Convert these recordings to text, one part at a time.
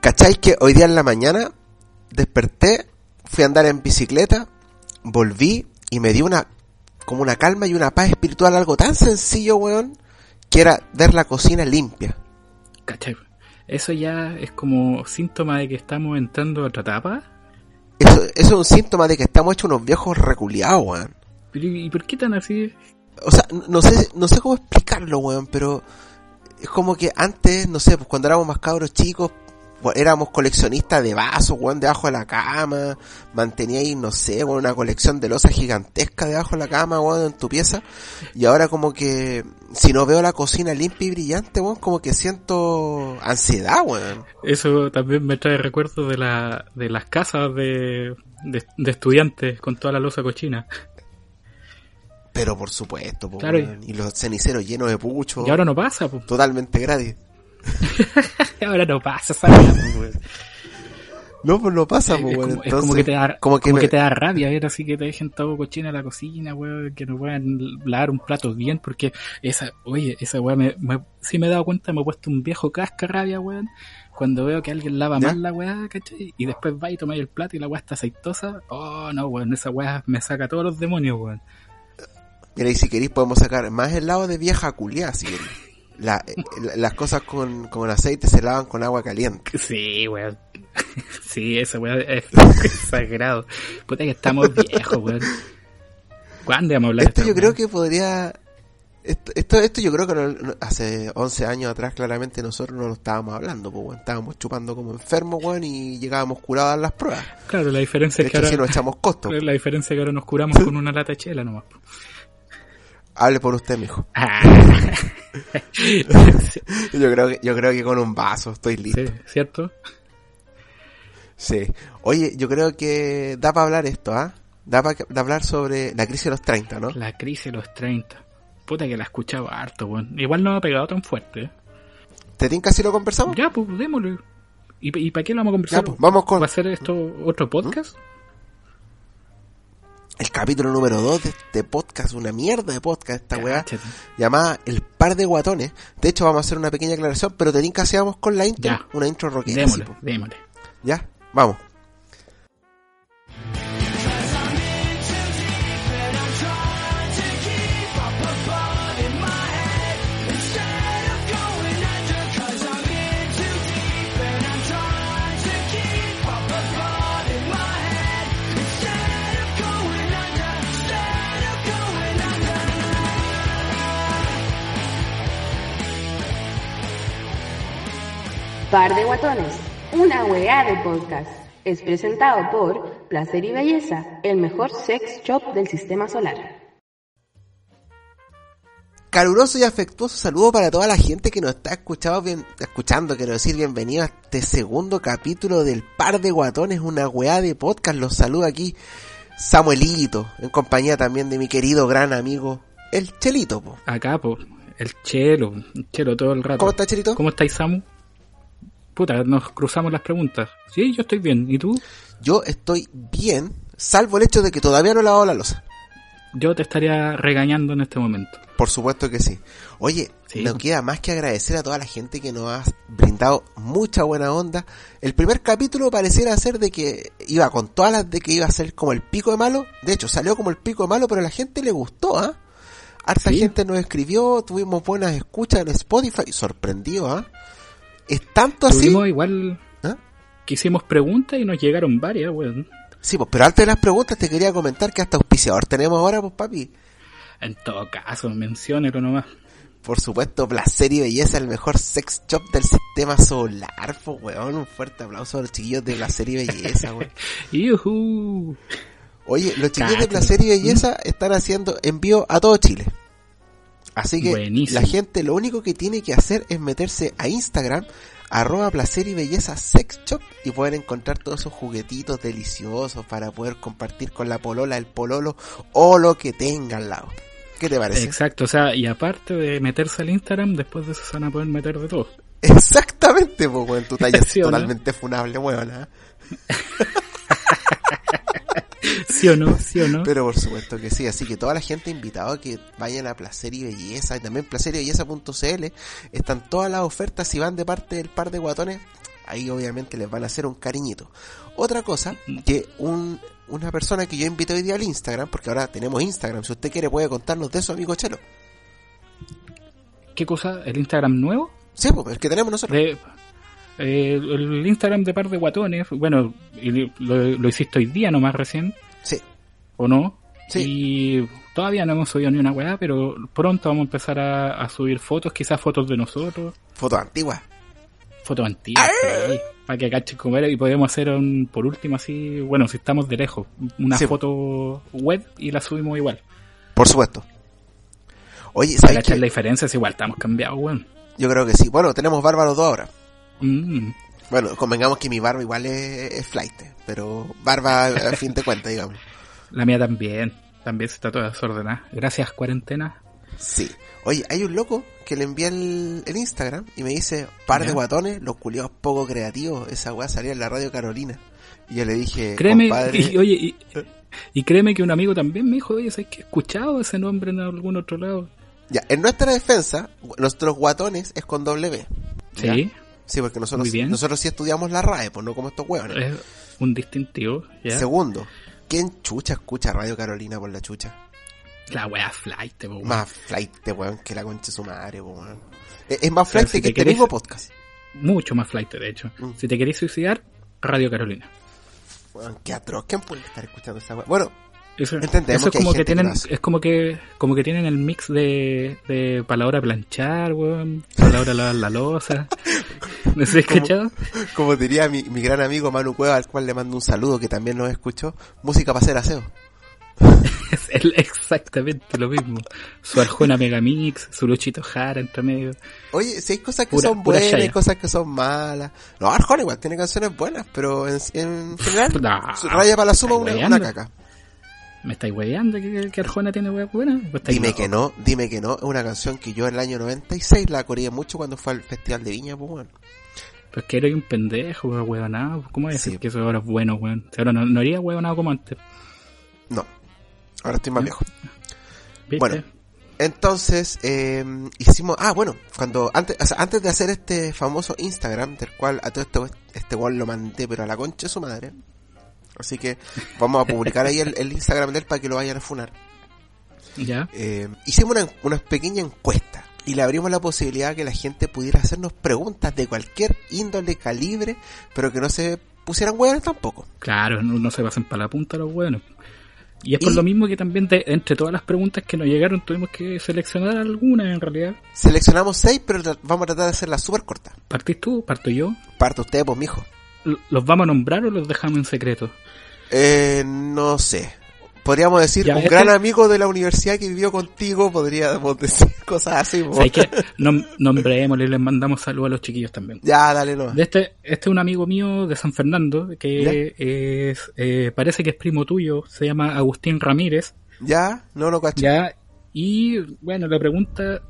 ¿Cachai que hoy día en la mañana desperté, fui a andar en bicicleta, volví y me dio una como una calma y una paz espiritual, algo tan sencillo, weón, que era ver la cocina limpia. ¿Cachai? Eso ya es como síntoma de que estamos entrando a otra etapa. Eso, eso es un síntoma de que estamos hechos unos viejos reculeados, weón. Pero, ¿Y por qué tan así? O sea, no sé, no sé cómo explicarlo, weón, pero es como que antes, no sé, pues cuando éramos más cabros chicos, éramos coleccionistas de vasos, weón, debajo de la cama, manteníais, no sé, weón, una colección de losas gigantesca debajo de la cama, weón, en tu pieza, y ahora como que, si no veo la cocina limpia y brillante, weón, como que siento ansiedad, weón. Eso también me trae recuerdos de, la, de las casas de, de, de estudiantes con toda la losa cochina. Pero por supuesto, po, Claro, y los ceniceros llenos de pucho, Y ahora no pasa, pues. totalmente gratis. ahora no pasa, esa weón. No, pues no pasa, Es, po, es weón, como, es como que te da, como que me- te da rabia ver así que te dejen todo cochino en la cocina, weón, que no puedan lavar un plato bien, porque esa, oye, esa weá me, me, si me he dado cuenta, me he puesto un viejo cascarrabia, weón, cuando veo que alguien lava ¿Ya? mal la weá, ¿cachai? Y después va y toma el plato y la weá está aceitosa, oh no, weón, esa weá me saca todos los demonios, weón. Mira, y si queréis podemos sacar más el lado de vieja culiá, si queréis. La- la- las cosas con, con aceite se lavan con agua caliente. Sí, weón. Sí, esa weá es exagerado. Puta que estamos viejos, weón. ¿Cuándo vamos a hablar de Esto esta yo creo que podría... Esto, esto, esto yo creo que no- hace 11 años atrás claramente nosotros no lo estábamos hablando, pues, weón. Estábamos chupando como enfermos, weón, y llegábamos curados a las pruebas. Claro, la diferencia De es que ahora... sí nos echamos costos. La diferencia es que ahora nos curamos con una lata de chela nomás. po. Hable por usted, mijo. Ah. Yo creo que, yo creo que con un vaso estoy listo. sí, ¿cierto? Sí. Oye, yo creo que da para hablar esto, ¿ah? Da para hablar sobre la crisis de los 30, ¿no? La crisis de los 30. Puta que la he escuchado harto, weón. Igual no me ha pegado tan fuerte. ¿eh? ¿Te tinca si lo conversamos? Ya, pues, démosle. ¿Y, y para qué lo vamos a conversar? Ya, pues, vamos con- ¿Va a ser esto otro podcast? El capítulo número 2 de este podcast, una mierda de podcast esta weá, llamada El Par de Guatones. De hecho, vamos a hacer una pequeña aclaración, pero te tinca si vamos con la intro, Ya. una intro rockera. Démosle, démosle. Ya, vamos. Par de Guatones, una weá de podcast. Es presentado por Placer y Belleza, el mejor sex shop del sistema solar. Caluroso y afectuoso saludo para toda la gente que nos está escuchando, bien, escuchando, quiero decir bienvenido a este segundo capítulo del Par de Guatones, una weá de podcast. Los saluda aquí Samuelito, en compañía también de mi querido gran amigo, el Chelito. po. Acá, el chelo, el chelo todo el rato. ¿Cómo está Chelito? ¿Cómo estáis, Samu? Puta, nos cruzamos las preguntas. Sí, yo estoy bien. ¿Y tú? Yo estoy bien, salvo el hecho de que todavía no he lavado la losa. Yo te estaría regañando en este momento. Por supuesto que sí. Oye, Sí. no queda más que agradecer a toda la gente que nos ha brindado mucha buena onda. El primer capítulo pareciera ser de que iba con todas las de que iba a ser como el pico de malo. De hecho, salió como el pico de malo, pero a la gente le gustó, ¿ah? Harta Sí. gente nos escribió, tuvimos buenas escuchas en Spotify, sorprendido, ¿ah? Es tanto así. Igual ¿Ah? que hicimos preguntas y nos llegaron varias, weón. Sí, pues, pero antes de las preguntas te quería comentar que hasta auspiciador tenemos ahora, pues papi. En todo caso, menciónelo nomás. Por supuesto, placer y belleza, el mejor sex shop del sistema solar, pues weón. Un fuerte aplauso a los chiquillos de placer y belleza, weón. Oye, los chiquillos de placer y belleza están haciendo envío a todo Chile. Así que Buenísimo. la gente lo único que tiene que hacer es meterse a Instagram, arroba placer y belleza sex shop y pueden encontrar todos esos juguetitos deliciosos para poder compartir con la polola, el pololo o lo que tenga al lado. ¿Qué te parece? Exacto, o sea, y aparte de meterse al Instagram, después de eso se van a poder meter de todo. Exactamente, pues, weón, tu talla es ¿Sí o no? totalmente funable, weón. ¿ah? ¿Sí o no? ¿Sí o no? Pero por supuesto que sí, así que toda la gente invitada a que vayan a Placer y Belleza y también placerybelleza.cl están todas las ofertas si van de parte del par de guatones, ahí obviamente les van a hacer un cariñito. Otra cosa, que un, una persona que yo invité hoy día al Instagram, porque ahora tenemos Instagram, si usted quiere puede contarnos de eso, amigo Chelo. ¿Qué cosa? ¿El Instagram nuevo? Sí, pues el que tenemos nosotros. De, eh, el Instagram de par de guatones, bueno, lo, lo hiciste hoy día nomás recién, Sí, ¿o no? Sí. Y todavía no hemos subido ni una weá, pero pronto vamos a empezar a, a subir fotos, quizás fotos de nosotros, fotos antiguas. fotos antiguas, para que cachen cómo era y podemos hacer un, por último así, bueno, si estamos de lejos, una Sí. foto web y la subimos igual. Por supuesto. Oye, Para ¿sabes cachar qué? la diferencia, es igual, estamos cambiados, weón. Yo creo que sí. Bueno, tenemos los dos ahora. Mm. Bueno, convengamos que mi barba igual es, es flight, pero barba a fin de cuentas, digamos. La mía también, también está toda desordenada. Gracias, cuarentena. Sí. Oye, hay un loco que le envía el, el Instagram y me dice, par de guatones, los culiados poco creativos, esa weá salía en la radio Carolina. Y yo le dije, Créeme, compadre, y, oye, y, y créeme que un amigo también me dijo, oye, ¿sabes que he escuchado ese nombre en algún otro lado? ya, en nuestra defensa, nuestros guatones es con W. ¿ya? Sí, Sí, porque nosotros, nosotros sí estudiamos la RAE, pues no como estos hueones. es un distintivo, ¿ya? Segundo, ¿quién chucha escucha Radio Carolina por la chucha? La wea flight, weón. Más flight, weón, que la concha de su madre, weón. Es, es más flight si que te este querés- mismo podcast. Mucho más flight, de hecho. Mm. Si te querés suicidar, Radio Carolina. Weón, qué atroz. ¿Quién puede estar escuchando esa weá? Bueno, Eso, Entendemos eso es que como que tienen, es como que, como que tienen el mix de, de palabra planchar, weón, palabra lavar la losa. ¿No se Como- escuchado? como diría mi, mi gran amigo Manu Cueva, al cual le mando un saludo, que también nos escuchó, música para hacer aseo. Es el- exactamente lo mismo. Su Arjona Megamix, su Luchito Jara entre medio. Oye, si hay cosas que Pura- son pura buenas, chaya. cosas que son malas. No, Arjona igual tiene canciones buenas, pero en, en general, No, su raya para la suma una, una caca. ¿Me estáis hueveando que, que Arjona tiene hueá buena? Pues estáis Dime que no, dime que no. Es una canción que yo en el año 96 la coreé mucho cuando fue al Festival de Viña, pues bueno. Pues que eres un pendejo, weón, huevonado. ¿Cómo voy a decir Sí. que eso ahora es bueno, weón? Si ahora no, no haría huevonado como antes. No, ahora estoy más viejo. ¿Viste? Bueno. Entonces, eh, hicimos, ah, bueno, cuando, antes, o sea, antes de hacer este famoso Instagram, del cual a todo esto, este gol lo mandé, pero a la concha de su madre. Así que vamos a publicar ahí el, el Instagram de él para que lo vayan a funar. Ya. Eh, hicimos una, una pequeña encuesta y le abrimos la posibilidad que la gente pudiera hacernos preguntas de cualquier índole, calibre, pero que no se pusieran huevos tampoco. Claro, no, no se pasen para la punta los buenos. Y es por Y- lo mismo que también de- entre todas las preguntas que nos llegaron tuvimos que seleccionar algunas en realidad. Seleccionamos seis, pero vamos a tratar de hacerlas súper cortas. ¿Partís tú? ¿Parto yo? Parta usted, pues, mijo. ¿Los vamos a nombrar o los dejamos en secreto? Eh, no sé. Podríamos decir, Ya, un este- gran amigo de la universidad que vivió contigo, podríamos decir cosas así. O sea, hay que nom nombrémosle y les mandamos saludos a los chiquillos también. Ya, dale no. De este, este es un amigo mío de San Fernando que es, eh, parece que es primo tuyo, se llama Agustín Ramírez, Ya, no lo cacho. ya, y bueno, la pregunta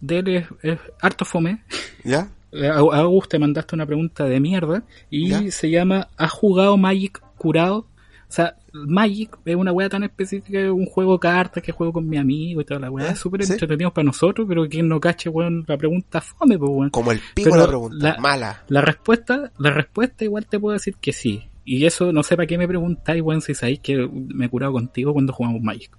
de él es, es harto fome. ¿Ya? Eh, A a Agus te mandaste una pregunta de mierda y ¿Ya? se llama ¿Has jugado Magic curado? O sea, Magic es una wea tan específica, es un juego de cartas que juego con mi amigo y toda la. ¿Ya? Es súper ¿Sí? entretenido para nosotros, pero quien no cache, weón, la pregunta fome, pues, weón. Como el pico Pero la pregunta. la- Mala. La respuesta, la respuesta igual te puedo decir que sí. Y eso no sé para qué me preguntáis, weón, si sabéis que me he curado contigo cuando jugamos Magic.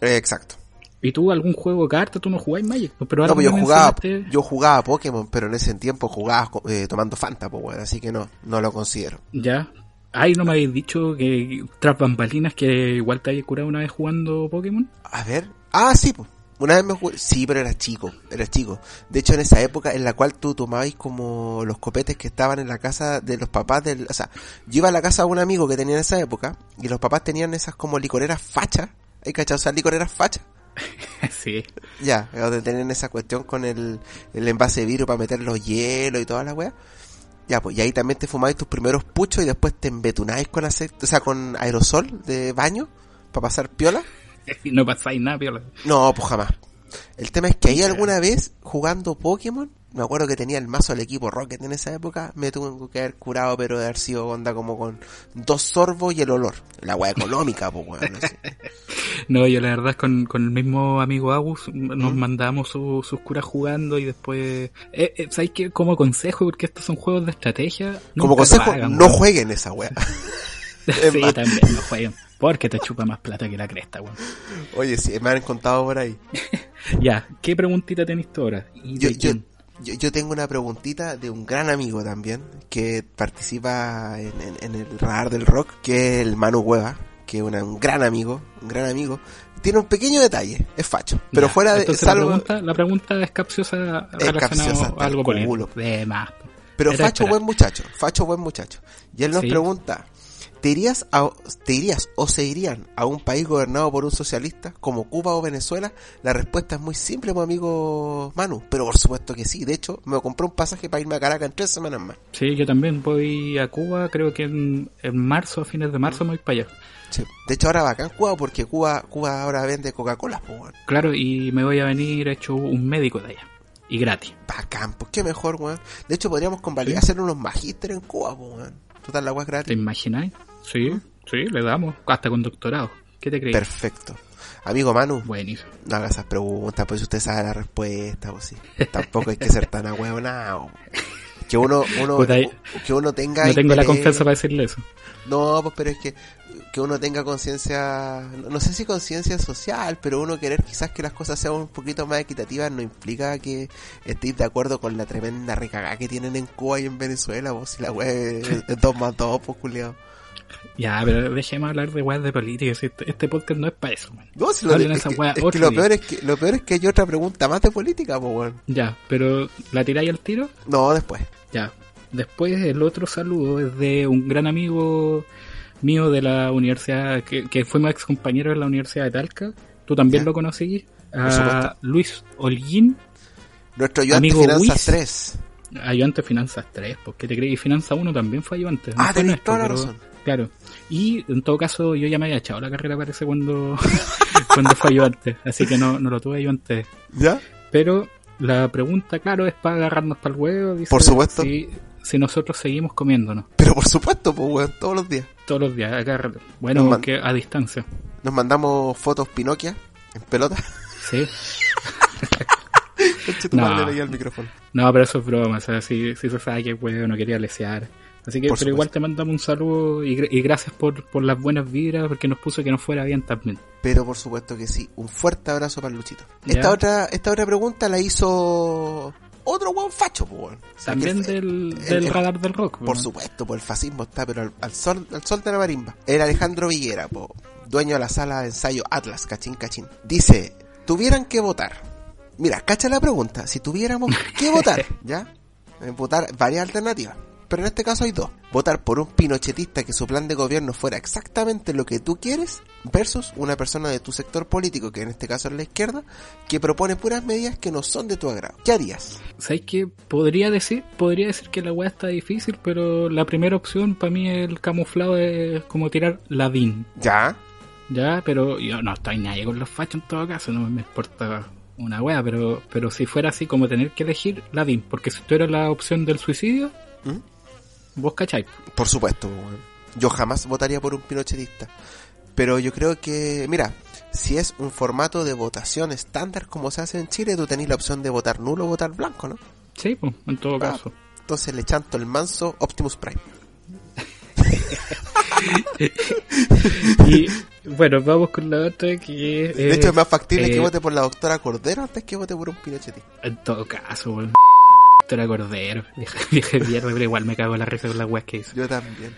Eh, exacto. ¿Y tú algún juego de cartas? Tú no jugáis Magic, pues, pero ahora No, pues yo jugaba, mencionaste- yo jugaba Pokémon, pero en ese tiempo jugaba eh, tomando Fanta, pues, weón, así que no, no lo considero. Ya. Ay, ¿no me habéis dicho que tras bambalinas que igual te habías curado una vez jugando Pokémon? A ver. Ah, sí, pues. Una vez me jugué. Sí, pero era chico, era chico. De hecho, en esa época en la cual tú tomabais como los copetes que estaban en la casa de los papás del. O sea, yo iba a la casa de un amigo que tenía en esa época y los papás tenían esas como licoreras fachas. ¿Hay cachado? O sea, licoreras fachas. sí. Ya, donde tenían esa cuestión con el, el envase de vidrio para meter los hielos y toda la weá. Ya, pues, y ahí también te fumáis tus primeros puchos y después te embetunáis con aceite, o sea, con aerosol de baño para pasar piola. Y no pasáis nada, piola. No, pues jamás. El tema es que ahí alguna vez, jugando Pokémon, me acuerdo que tenía el mazo del equipo Rocket en esa época, me tuve que haber curado, pero de haber sido onda como con dos sorbos y el olor. La weá económica, pues. No, yo la verdad es con, con el mismo amigo Agus nos mandamos su- sus curas jugando y después... Eh, eh, ¿Sabes qué? Como consejo, porque estos son juegos de estrategia. Como consejo, no jueguen esa weá. Es Sí, más. también, no jueguen. Porque te chupa más plata que la cresta, weón. Oye, sí, me han contado por ahí. Ya, ¿qué preguntita tenés tú ahora? ¿Y Yo, de yo, quién? yo, yo tengo una preguntita de un gran amigo también, que participa en, en- en el radar del rock, que es el Manu Hueva, que es un gran amigo, un gran amigo. Tiene un pequeño detalle, es facho. Pero Ya, fuera de... salvo- la, pregunta, la pregunta es capciosa relacionada a algo culo. De más. Pero Facho buen muchacho, Facho buen muchacho. Y él nos Sí. pregunta, ¿te irías, a, ¿te irías o se irían a un país gobernado por un socialista como Cuba o Venezuela? La respuesta es muy simple, mi amigo Manu, pero por supuesto que sí. De hecho, me compré un pasaje para irme a Caracas en tres semanas más. Sí, yo también voy a Cuba, creo que en, en marzo, a fines de marzo me voy para allá. Sí. De hecho, ahora bacán Cuba porque Cuba, Cuba ahora vende Coca-Cola, pues. Claro, y me voy a venir hecho un médico de allá. Y gratis. Bacán, pues qué mejor, weón. De hecho, podríamos convalidar, Sí. hacer unos magísteres en Cuba, pues weón. Total, la weá es ¿Te gratis. imagináis? Sí, sí, le damos. Hasta con doctorado. ¿Qué te crees? Perfecto. Amigo Manu, Buenísimo. No hagas esas preguntas, pues usted sabe la respuesta, pues sí. Tampoco hay que ser tan ahueonado. Que uno, uno, ahí- que uno tenga No tengo la confianza para decirle eso. No, pues pero es que, que uno tenga conciencia, no sé si conciencia social, pero uno querer quizás que las cosas sean un poquito más equitativas no implica que estéis de acuerdo con la tremenda recagada que tienen en Cuba y en Venezuela, pues si la web es 2 más 2, pues culiao. Ya, pero dejemos hablar de weas de política. Este, este podcast no es para eso, man. No, si lo, Hablen es esa que- wea es que otro lo día. peor es que lo peor es que hay otra pregunta más de política, pues weón. Ya, pero ¿la tiráis al tiro? No, después. Ya. Después el otro saludo es de un gran amigo mío de la universidad, que, que fuimos ex compañeros en la Universidad de Talca. Tú también Ya. lo conocí. A Luis Holguín, Nuestro ayudante Amigo Finanzas Wiz. 3. ayudante de Finanzas 3, porque te creí, y Finanza 1 también fue ayudante. Ah, fue tenés nuestro, toda la razón. Claro. Y en todo caso, yo ya me había echado la carrera, parece, cuando, cuando fue ayudante. Así que no, no lo tuve ayudante. ¿Ya? Pero la pregunta, claro, es para agarrarnos para el huevo. dice, Por supuesto. Si, si nosotros seguimos comiéndonos Pero por supuesto, pues weón, todos los días. todos los días, acá, bueno, Nos man- que a distancia. Nos mandamos fotos Pinoquia en pelota. Sí. No. el micrófono. No, pero eso es broma, o sea, si, si se sabe que huevo no quería lesear. Así que, Por pero igual te mandamos un saludo y, gra- y gracias por, por las buenas vibras, porque nos puso que nos fuera bien también. Pero por supuesto que sí. Un fuerte abrazo para Luchito. Ya. Esta otra, esta otra pregunta la hizo otro weón facho, pues weón. O sea, También del, el- del el- radar del rock. Por ¿no? supuesto, pues el fascismo está, pero al, al sol, al sol de la marimba. El Alejandro Villera, po, dueño de la sala de ensayo Atlas, cachín cachín. Dice, tuvieran que votar. Mira, cacha la pregunta. Si tuviéramos que votar, ¿ya? Eh, Votar varias alternativas. Pero en este caso hay dos. Votar por un pinochetista que su plan de gobierno fuera exactamente lo que tú quieres versus una persona de tu sector político, que en este caso es la izquierda, que propone puras medidas que no son de tu agrado. ¿Qué harías? ¿Sabes qué? Podría decir, podría decir que la weá está difícil, pero la primera opción para mí el camuflado es como tirar la DIN. ¿Ya? Ya, pero yo no estoy nadie con los fachos en todo caso, no me importa una wea, pero, pero si fuera así como tener que elegir la DIN, porque si tú eras la opción del suicidio, ¿Mm? Vos cacháis. Por supuesto, yo jamás votaría por un pinochetista. Pero yo creo que, mira, si es un formato de votación estándar como se hace en Chile, tú tenés la opción de votar nulo o votar blanco, ¿no? Sí, pues, en todo Ah, caso. Entonces le chanto el manso Optimus Prime. Y bueno, vamos con la otra que es... De hecho, es más factible que eh, vote por la doctora Cordero antes que vote por un pinochetista. En todo caso, weón. Era cordero, vieja mierda, pero igual me cago en la risa con las weas que hizo. Yo también.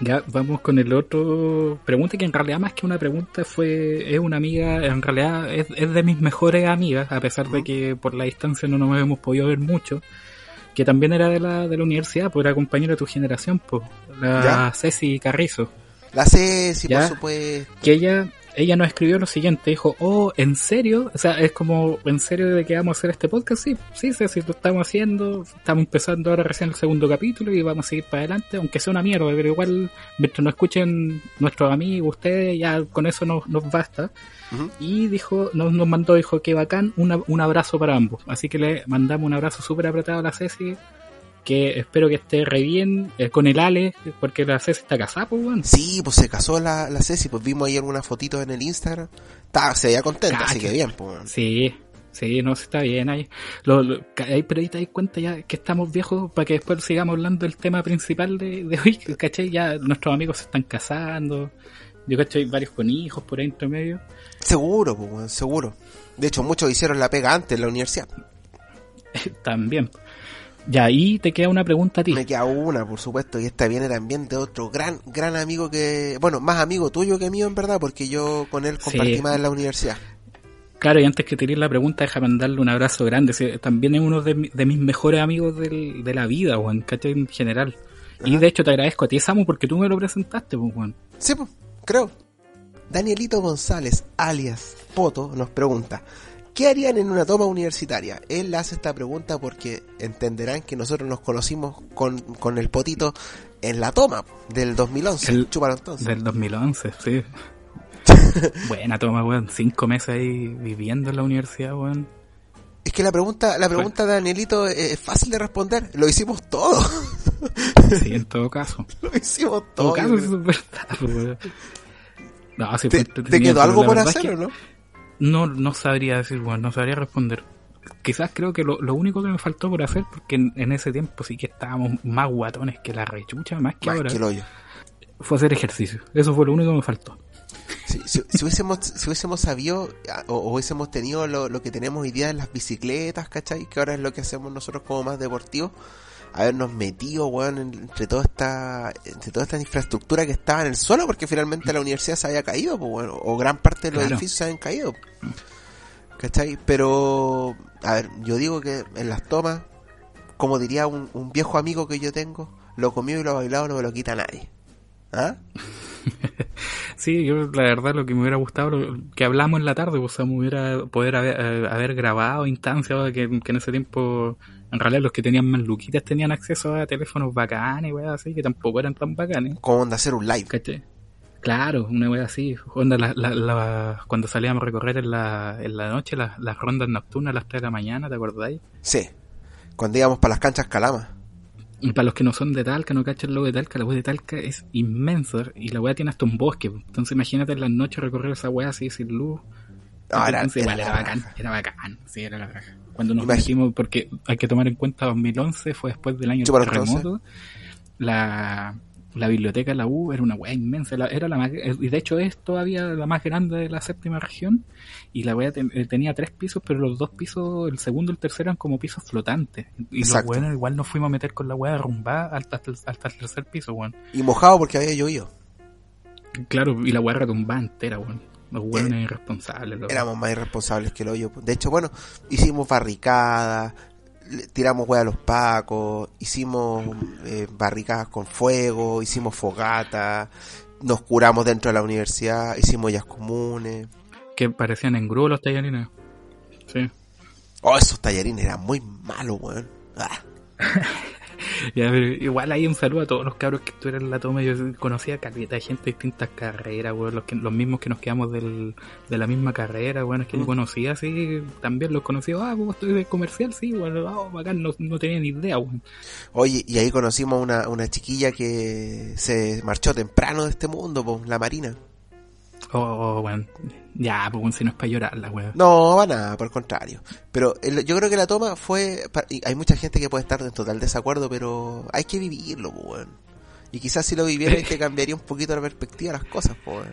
Ya, vamos con el otro pregunta que en realidad más que una pregunta fue, es una amiga, en realidad es, es de mis mejores amigas, a pesar de que por la distancia no nos hemos podido ver mucho, que también era de la, de la universidad, pues era compañera de tu generación, pues, la Ya. Ceci Carrizo, La Ceci, Ya. por supuesto. que ella ella nos escribió lo siguiente, dijo, oh, ¿en serio? O sea, es como, ¿en serio de que vamos a hacer este podcast? Sí, sí, sí, sí, lo estamos haciendo, estamos empezando ahora recién el segundo capítulo y vamos a seguir para adelante, aunque sea una mierda, pero igual, mientras nos escuchen nuestros amigos, ustedes, ya con eso nos, nos basta. Y dijo, nos, nos mandó, dijo, que bacán, una- un abrazo para ambos. Así que le mandamos un abrazo súper apretado a la Ceci, que espero que esté re bien eh, con el Ale, porque la Ceci está casada, pues, weón. Sí, pues se casó la, la Ceci, pues vimos ahí algunas fotitos en el Instagram. Estaba, se veía contenta, así Cacha. que bien, pues. weón. Sí, sí, no, sí está bien ahí. Lo, lo- ahí, pero ahí te das cuenta ya que estamos viejos para que después sigamos hablando del tema principal de, de hoy, ¿cachai? Ya nuestros amigos se están casando, yo cachai varios con hijos por ahí entre medio. Seguro, pues, seguro. De hecho, muchos hicieron la pega antes en la universidad. También. Ya, ahí te queda una pregunta a ti. Me queda una, por supuesto, y esta viene también de otro gran, gran amigo que, bueno, más amigo tuyo que mío en verdad, porque yo con él compartí Sí. más en la universidad. Claro, y antes que te la pregunta, déjame mandarle un abrazo grande. También es uno de, mi- de mis mejores amigos del- de la vida, Juan, ¿cachai? En general. Y de hecho te agradezco a ti, Samu, porque tú me lo presentaste, pues, Juan. Sí, pues, creo. Danielito González, alias Poto, nos pregunta, ¿qué harían en una toma universitaria? Él hace esta pregunta porque entenderán que nosotros nos conocimos con, con el Potito en la toma del 2011. El- entonces. Del 2011, sí. Buena toma, weón. Cinco meses ahí viviendo en la universidad, weón. Es que la pregunta, la pregunta de Danielito es, fácil de responder. Lo hicimos todo. Sí, en todo caso. En Lo hicimos todo todo. caso, es verdad, weón. No, sí, ¿Te, te entretenido, quedó algo por hacer o no? No, no sabría decir, weón. No sabría responder. Quizás creo que lo, lo único que me faltó por hacer, porque en, en ese tiempo sí que estábamos más guatones que la rechucha, más que Más ahora, que el hoyo. fue hacer ejercicio. Eso fue lo único que me faltó. Si, si- si hubiésemos, si hubiésemos sabido ah, o, o hubiésemos tenido lo, lo que tenemos hoy día en las bicicletas, ¿cachai? Que ahora es lo que hacemos nosotros como más deportivos. Habernos metido, weón, en- entre toda esta, entre toda esta infraestructura que estaba en el suelo, porque finalmente la universidad se había caído, pues bueno, o gran parte de los Claro. edificios se habían caído. ¿Cachai? Pero, a ver, yo digo que en las tomas, como diría un, un viejo amigo que yo tengo, lo comido y lo bailado no me lo quita nadie. ¿Ah? Sí, yo la verdad lo que me hubiera gustado, lo que hablamos en la tarde, pues, o sea, me hubiera poder haber, eh, haber grabado instancias que, que en ese tiempo, en realidad los que tenían más luquitas tenían acceso a teléfonos bacanes, weas así, que tampoco eran tan bacanes. Como onda hacer un live. ¿Cachai? Claro, una wea así. Onda, la, la, la- cuando salíamos a recorrer en la, en la noche, las, las rondas nocturnas a las 3 de la mañana, ¿te acordáis? Sí. Cuando íbamos para las canchas Calama. Y para los que no son de Talca, no cachan lo de Talca, la wea de Talca es inmensa y la wea tiene hasta un bosque. Entonces imagínate en las noches recorrer esa wea así sin luz. Era- igual era bacán, era bacán, sí, era la raja. Cuando nos Imagi- metimos, porque hay que tomar en cuenta 2011, fue después del año del terremoto, la, la biblioteca de la U era una wea inmensa, la- era la más, y de hecho es todavía la más grande de la séptima región, y la ten- eh, tenía tres pisos, pero los dos pisos, el segundo y el tercero eran como pisos flotantes, y Exacto. los weones igual nos fuimos a meter con la wea derrumbada hasta, hasta, el- hasta el tercer piso, weón. Y mojado porque había llovido. Claro, y la wea retumbada entera, weón. Los weones irresponsables, los- Éramos más irresponsables que el hoyo. De hecho, bueno, hicimos barricadas, tiramos hueá a los pacos, hicimos eh, barricadas con fuego, hicimos fogata, nos curamos dentro de la universidad, hicimos ollas comunes. que parecían en grúa los tallarines. Sí. Oh, esos tallarines eran muy malos, weón. Ah. Ya, pero igual hay un saludo a todos los cabros que estuvieron en la toma. Yo conocía caleta de gente de distintas carreras, weón. Los, que, los mismos que nos quedamos del, de la misma carrera, weón. Es que yo Mm. conocía así, también los conocía. Ah, vos estoy de comercial, sí, weón. Ah, bacán, no, no tenía ni idea, weón. Oye, y ahí conocimos una, una chiquilla que se marchó temprano de este mundo, po, la Marina. Oh, oh, weón. Ya, pues si no es para llorarla, weón. No, va nada, por el contrario. Pero el- yo creo que la toma fue... y hay mucha gente que puede estar en total desacuerdo, pero hay que vivirlo, weón. Y quizás si lo vivieras te cambiaría un poquito la perspectiva de las cosas, po, weón.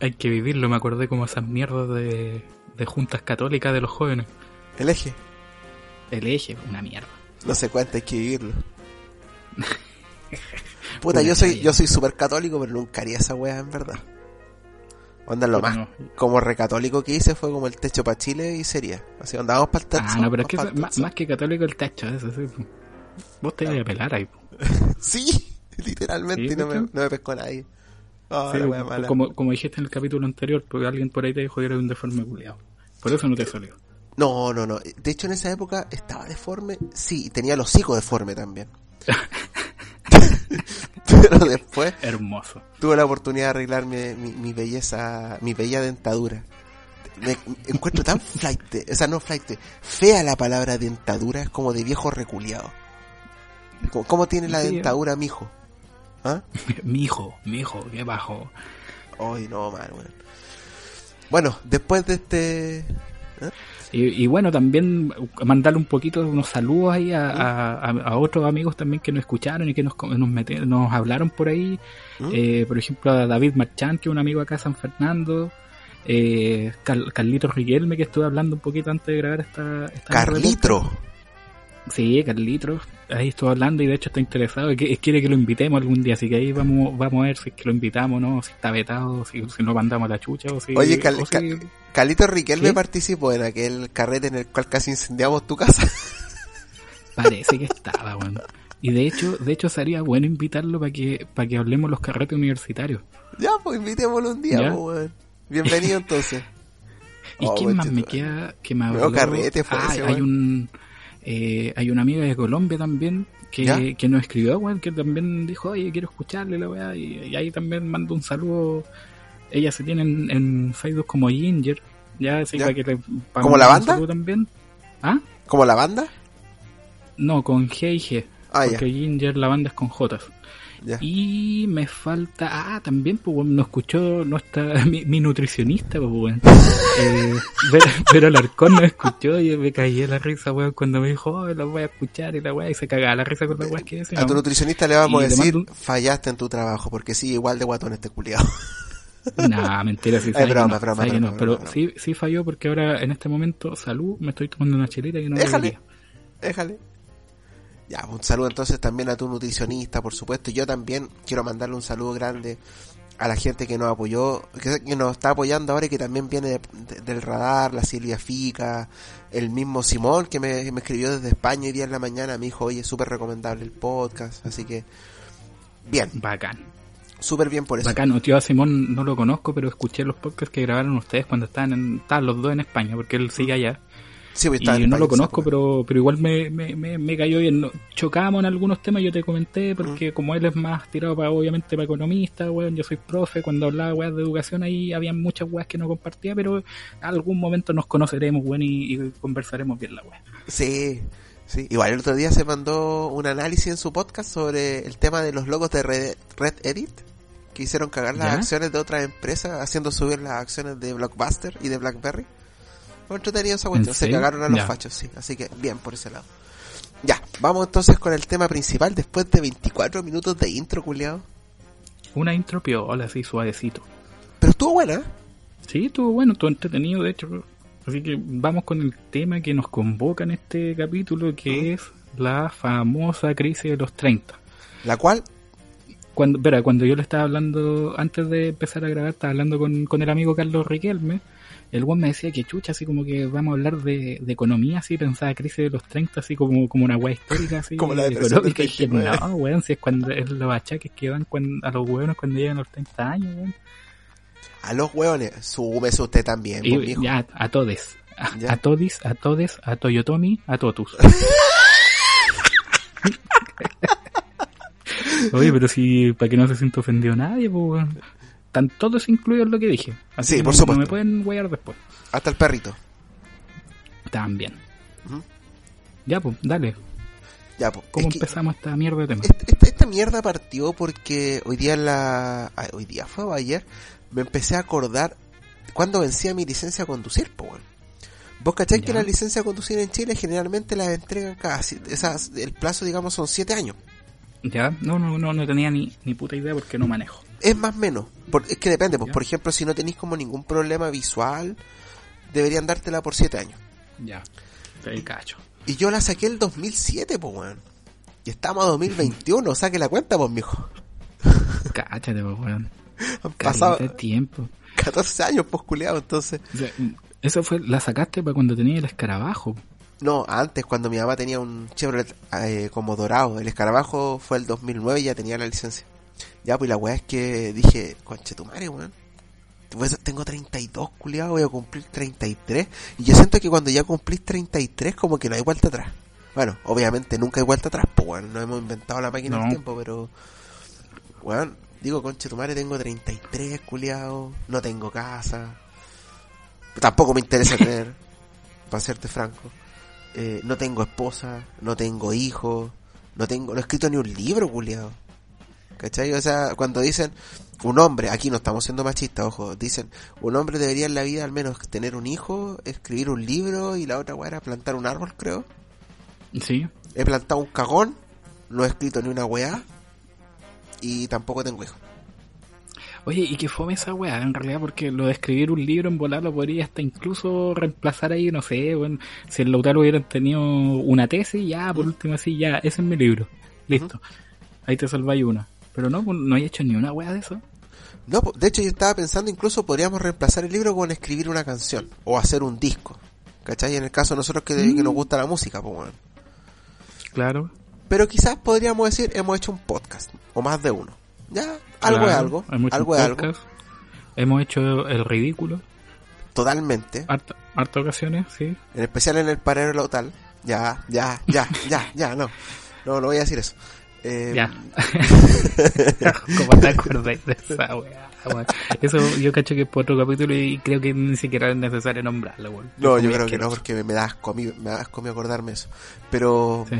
Hay que vivirlo, me acordé como esas mierdas de, de juntas católicas de los jóvenes. El eje, El eje, una mierda. no se cuenta, hay que vivirlo. Puta, Una yo soy yo soy súper católico, pero nunca haría esa weá, en verdad. Onda, lo Puta, más no. como recatólico que hice fue como el techo para Chile y sería. Así, onda, vamos para el techo. Ah, no, pero es que más, techo. más que católico el tacho, eso sí. Vos te ibas a pelar ahí. Sí, literalmente, Sí, y no, me, no me pescó nadie. Ah, Sí, mala. como, como dijiste en el capítulo anterior, porque alguien por ahí te dijo que era un deforme culiado. Por eso no te salió. No, no, no. De hecho, en esa época estaba deforme. Sí, tenía el hocico deforme también. Pero después Hermoso. tuve la oportunidad de arreglar mi, mi, mi belleza, mi bella dentadura. Me, me encuentro tan flight, o sea, no flight, fea la palabra dentadura, es como de viejo reculeado. ¿Cómo, cómo tiene la dentadura, mijo? ¿Ah? mi hijo, mi hijo, qué bajo. Ay, no, man, weón. Bueno, después de este... Y, y bueno, también mandarle un poquito unos saludos ahí a, a, a- a otros amigos también que nos escucharon y que nos, nos, mete- nos hablaron por ahí. ¿Mm? Eh, por ejemplo, a David Marchán, que es un amigo acá de San Fernando. Eh, Car- Carlitos Riquelme, que estuve hablando un poquito antes de grabar esta... esta Carlitro. Sí, Carlitos, ahí estuvo hablando y de hecho está interesado y que- quiere que lo invitemos algún día, así que ahí vamos vamos a ver si es que lo invitamos, ¿no? Si está vetado, si, si no mandamos la chucha o si... Oye, Cal- o si- Cal- Carlito Riquelme ¿Qué? participó en aquel carrete en el cual casi incendiamos tu casa. Parece que estaba, bueno. Y de hecho, de hecho sería bueno invitarlo para que para que hablemos los carretes universitarios. ya, pues invitémoslo un día, pues, weón. Bienvenido entonces. ¿Y Oh, quién más me queda que me habló? carrete fue Ah, ese, hay un eh, hay una amiga de Colombia también ¿Ya? que, que nos escribió, que también dijo, oye, quiero escucharle la weá, y, y ahí también mando un saludo. Ella se tiene en, en Facebook como Ginger, ya, así ¿Ya? para que le para ¿Como la banda? también. ¿Ah? ¿Como la banda? No, con G y G. Ah, porque Ginger la banda es con J. Y me falta, ah, también, pues, bueno, nos escuchó nuestra, mi, mi nutricionista, pues, bueno. eh, Vero Alarcón nos escuchó y me caí en la risa, weón, cuando me dijo, oh, la voy a escuchar y la weá, y se cagaba la risa con la weá que decía. A tu nutricionista le vamos Y a decir, mando fallaste en tu trabajo, porque sí, igual de guatón este culiado. Nah, mentira, sí, Es broma, no, broma, no, pero broma, sí, sí falló porque ahora, en este momento, salud, me estoy tomando una chelita que no Déjale. Déjale. Ya, un saludo entonces también a tu nutricionista, por supuesto. Y yo también quiero mandarle un saludo grande a la gente que nos apoyó, que, nos está apoyando ahora y que también viene de- de- del radar, la Silvia Fica, el mismo Simón que me, me escribió desde España hoy día en la mañana, me dijo, oye, súper recomendable el podcast, así que bien, Bacán. súper bien por eso. Bacano, tío a Simón no lo conozco, pero escuché los podcasts que grabaron ustedes cuando estaban, en, estaban los dos en España, porque él sigue allá. Sí, pues, Y no lo conozco, sí, pero, pero igual me, me, me, me cayó bien. No- Chocábamos en algunos temas, yo te comenté, porque como él es más tirado para, obviamente, para economista, weón, yo soy profe, cuando hablaba weas de educación ahí había muchas weas que no compartía, pero algún momento nos conoceremos, weón, y, y conversaremos bien la wea. Sí, sí. Igual el otro día se mandó un análisis en su podcast sobre el tema de los logos de Red, Red Edit, que hicieron cagar las ¿Ya? acciones de otras empresas, haciendo subir las acciones de Blockbuster y de BlackBerry. Fue entretenido esa cuestión, se cagaron a los Ya. fachos, sí. Así que bien por ese lado. Ya, vamos entonces con el tema principal después de 24 minutos de intro, culiado. Una intro piola, así suavecito. Pero estuvo buena, ¿eh? Sí, estuvo bueno, estuvo entretenido, de hecho. Así que vamos con el tema que nos convoca en este capítulo, que es la famosa crisis de los 30. La cual, Cuando, espera, cuando yo le estaba hablando, antes de empezar a grabar, estaba hablando con, con el amigo Carlos Riquelme, el weón me decía que chucha, así como que vamos a hablar de, de economía, así pensaba crisis de los 30, así como, como una weá histórica, así. Como la depresión del y dije, 29. no, weón, si es cuando es los achaques que dan cuando, a los hueones cuando llegan a los 30 años, weón. a los hueones, súbese usted también, pues, Y mijo. ya, a todes. A, a todis, a todes, a Toyotomi, a Totus. Oye, pero si, para que no se sienta ofendido nadie, pues, weón. Están todos incluidos en lo que dije. Así Sí, por no- supuesto. No me pueden guayar después. Hasta el perrito. También. Ujú. Ya, pues, dale. Ya, pues. ¿Cómo es empezamos esta mierda de tema? Esta, esta- esta mierda partió porque hoy día la... ah, hoy día fue o ayer, me empecé a acordar cuando vencía mi licencia a conducir, po, weón. Vos cacháis que la licencia a conducir en Chile generalmente la entregan cada... si- Esas, el plazo, digamos, son 7 años. Ya, no, no, no, no tenía ni, ni puta idea porque no manejo. Es más o menos. Por- es que depende, pues, Ya. por ejemplo, si no tenéis como ningún problema visual, deberían dártela por 7 años. Ya, te cacho. Y yo la saqué el 2007, pues, weón. Y estamos a 2021, saque la cuenta, pues, mijo. Cáchate, pues, weón. Han pasado tiempo. 14 años, pues, culiado, entonces... O sea, eso fue, la sacaste para cuando tenía el escarabajo. No, antes, cuando mi mamá tenía un Chevrolet eh, como dorado. El escarabajo fue el 2009 y ya tenía la licencia. Ya, pues la weá es que dije, conche tu madre, weón. Pues tengo 32, culiado, voy a cumplir 33. Y yo siento que cuando ya cumplís 33, como que no hay vuelta atrás. Bueno, obviamente nunca hay vuelta atrás, pues weón. No hemos inventado la máquina del No. tiempo, pero. Weón, digo, conche tu madre, tengo 33, culiado. No tengo casa. Tampoco me interesa tener, para serte franco. Eh, no tengo esposa, no tengo hijos, no tengo, no he escrito ni un libro, culiado. ¿Cachai? O sea, cuando dicen un hombre, aquí no estamos siendo machistas, ojo, dicen un hombre debería en la vida al menos tener un hijo, escribir un libro y la otra weá era plantar un árbol, creo. Sí. He plantado un cagón, no he escrito ni una weá y tampoco tengo hijos. Oye, y que fome esa weá, en realidad, porque lo de escribir un libro en volar lo podría hasta incluso reemplazar ahí, no sé, bueno, si el Lautaro hubieran tenido una tesis, ya, por último así, ya, ese es mi libro. Listo. Ahí te salváis una. Pero no, pues, no hay hecho ni una weá de eso. No, po- de hecho yo estaba pensando incluso podríamos reemplazar el libro con escribir una canción o hacer un disco. ¿Cachai? En el caso de nosotros que, que nos gusta la música, pues bueno. Claro. Pero quizás podríamos decir, hemos hecho un podcast, o más de uno. Ya, algo es algo, hecho algo es algo, Hemos hecho el ridículo, totalmente. harta, harta ocasiones, sí. En especial en el paradero local. Ya, ya, ya, ya, ya, no. No, no voy a decir eso. Eh, Ya. ¿Cómo te acordáis de esa weá? Eso yo cacho que es por otro capítulo y creo que ni siquiera es necesario nombrarlo, weón. No, yo creo que no, porque me, me da asco a mí, me da asco a mí acordarme eso. Pero, Sí.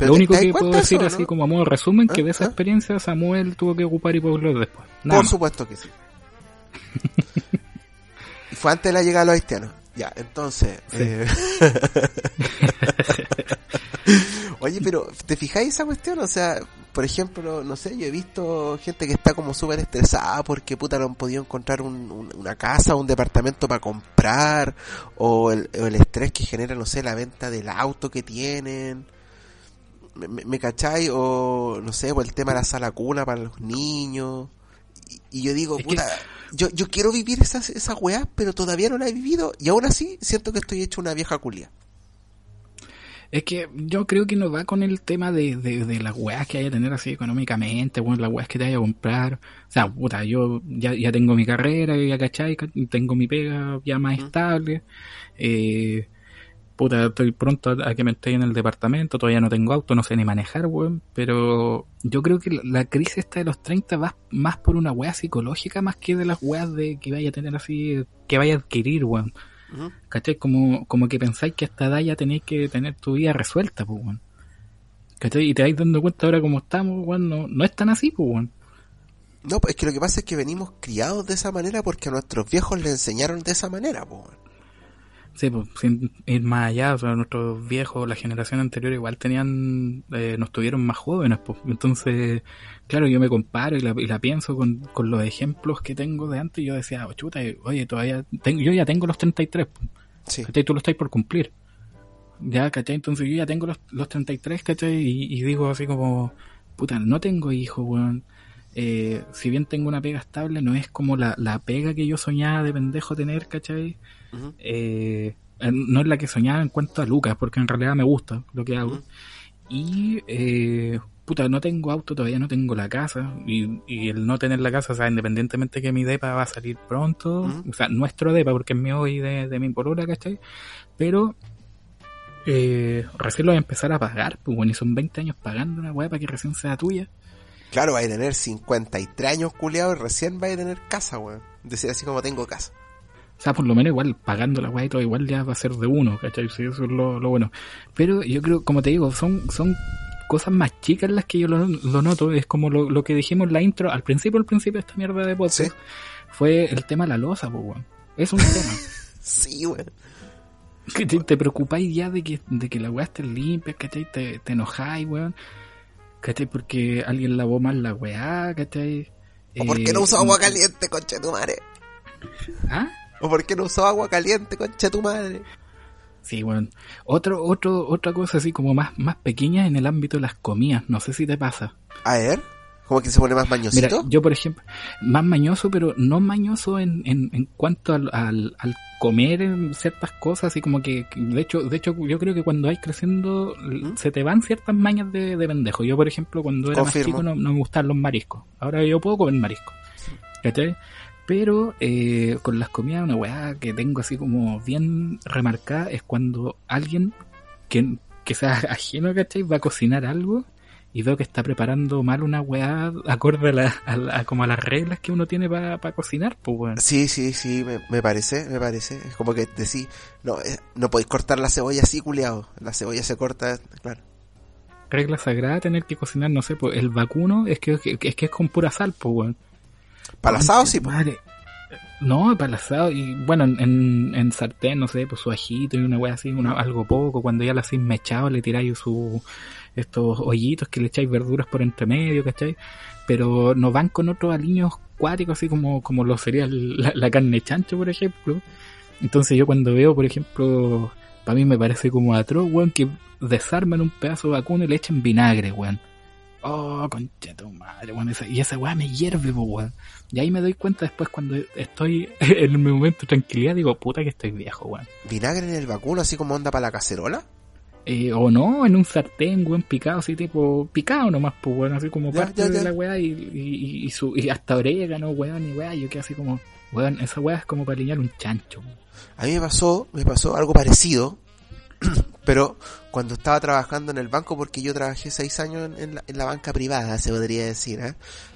Pero Lo ¿te- único que puedo decir eso, así no? como a modo de resumen que ¿Ah? de esa ¿Ah? experiencia Samuel tuvo que ocupar y poblar después. Nada Por más. supuesto que sí. y fue antes de la llegada de los haitianos. Ya, entonces. Sí. eh, Oye, pero ¿te fijáis esa cuestión? O sea, por ejemplo, no sé, yo he visto gente que está como súper estresada porque puta no han podido encontrar un- un- una casa, un departamento para comprar, o el, o el estrés que genera, no sé, la venta del auto que tienen. ¿Me, me, cachai? O, no sé, o el tema de la sala cuna para los niños. Y, y yo digo, Es que- puta, yo, yo quiero vivir esas, esas weas, pero todavía no la he vivido. Y aún así siento que estoy hecho una vieja culia. Es que yo creo que no va con el tema de, de, de las weas que haya que tener así económicamente, bueno, las weas que te haya comprar. O sea, puta, yo ya, ya tengo mi carrera, ya cachai, ca- tengo mi pega ya más estable. Eh, puta, estoy pronto a, a que me esté en el departamento, todavía no tengo auto, no sé ni manejar, weón. Pero yo creo que la, crisis esta de los 30 va más por una wea psicológica más que de las weas de que vaya a tener así, que vaya a adquirir, weón. Ujú. ¿Cachai? Como, como que pensáis que hasta edad ya tenéis que tener tu vida resuelta, pues, weón. ¿Cachai? Y te vais dando cuenta ahora como estamos, weón, no, no es tan así, pues, weón. No, pues es que lo que pasa es que venimos criados de esa manera porque a nuestros viejos le enseñaron de esa manera, pues. Sí, pues, sin ir más allá, o sea, nuestros viejos, la generación anterior igual tenían, eh, nos tuvieron más jóvenes, pues. Entonces, claro, yo me comparo y la, y la pienso con, con los ejemplos que tengo de antes y yo decía, oh, chuta, oye, todavía, tengo, yo ya tengo los 33, pues. Sí. ¿cachai? Tú lo estás por cumplir. Ya, ¿cachai? Entonces yo ya tengo los, los 33, ¿cachai? Y, y digo así como, puta, no tengo hijos, weón. Eh, si bien tengo una pega estable, no es como la, la pega que yo soñaba de pendejo tener, ¿cachai? Eh, eh, no es la que soñaba en cuanto a Lucas, porque en realidad me gusta lo que hago. Y, eh, puta, no tengo auto, todavía no tengo la casa. Y, y el no tener la casa, o sea, independientemente que mi depa va a salir pronto, o sea, nuestro depa, porque es mío y de, de mi polola, ¿cachai? Pero, eh, recién lo voy a empezar a pagar, pues bueno, y son 20 años pagando una weá para que recién sea tuya. Claro, va a tener 53 años culiados y recién va a tener casa, weón. Decir así como tengo casa. O sea, por lo menos igual pagando la weá y todo, igual ya va a ser de uno, ¿cachai? Sí, eso es lo, lo bueno. Pero yo creo, como te digo, son, son cosas más chicas las que yo lo, lo noto. Es como lo, lo que dijimos en la intro, al principio, al principio de esta mierda de podcast, Sí. fue el tema de la losa, pues, weón. Es un tema. Sí, weón. que te, te preocupáis ya de que, de que la weá esté limpia, ¿cachai? Te, te enojáis, weón. ¿Cachai? Porque alguien lavó mal la weá, ¿cachai? ¿O por qué no Eh, usó agua caliente, concha de tu madre? ¿Ah? ¿O por qué no usó agua caliente, concha tu madre? Sí, bueno. Otro, otro, otra cosa así como más, más pequeña en el ámbito de las comidas. No sé si te pasa. A ver, ¿cómo que se pone más mañosito? Mira, yo por ejemplo, más mañoso, pero no mañoso en, en, en cuanto al, al, al comer ciertas cosas y como que, de hecho, de hecho yo creo que cuando vais creciendo ¿Mm? se te van ciertas mañas de, de pendejo. Yo por ejemplo cuando era Confirmo. más chico no, no me gustaban los mariscos. Ahora yo puedo comer mariscos. ¿Cachai? Pero eh, con las comidas una weá que tengo así como bien remarcada es cuando alguien que, que sea ajeno, ¿cachai? Va a cocinar algo y veo que está preparando mal una weá acorde a, la, a, la- a como a las reglas que uno tiene para cocinar, pues weón. Sí, sí, sí, me, me parece, me parece. Es como que decís, no, eh, no podéis cortar la cebolla así, culiado. La cebolla se corta, claro. regla sagrada tener que cocinar, no sé, pues el vacuno es que, que- es que es con pura sal, pues weón. Para el asado sí, pues. Madre. No, para el asado, y bueno, en, en, sartén, no sé, pues su ajito y una wea así, una, algo poco, cuando ya lo hacéis mechado, le tiráis su, estos hoyitos que le echáis verduras por entre medio, ¿cachai? Pero no van con otros aliños cuáticos, así como, como lo sería la, la carne chancho, por ejemplo. Entonces yo cuando veo, por ejemplo, para mí me parece como atroz, weón, que desarman un pedazo de vacuno y le echen vinagre, weón. Oh, concha tu madre, weón. esa- y esa weá me hierve, po, weón. Y ahí me doy cuenta después cuando estoy en mi momento de tranquilidad, digo, puta que estoy viejo, weón. Vinagre en el vacuno, así como onda para la cacerola. Eh, o no, en un sartén, weón, picado, así tipo, picado nomás, pues, weón, así como Ya, parte ya, de la weá y, y, y, su, y hasta orégano, weón, y weá, yo quedé así como, weón, esa weá es como para alinear un chancho, weón. A mí me pasó, me pasó algo parecido, pero cuando estaba trabajando en el banco, porque yo trabajé seis años en, en la, en la banca privada, se podría decir, ¿eh?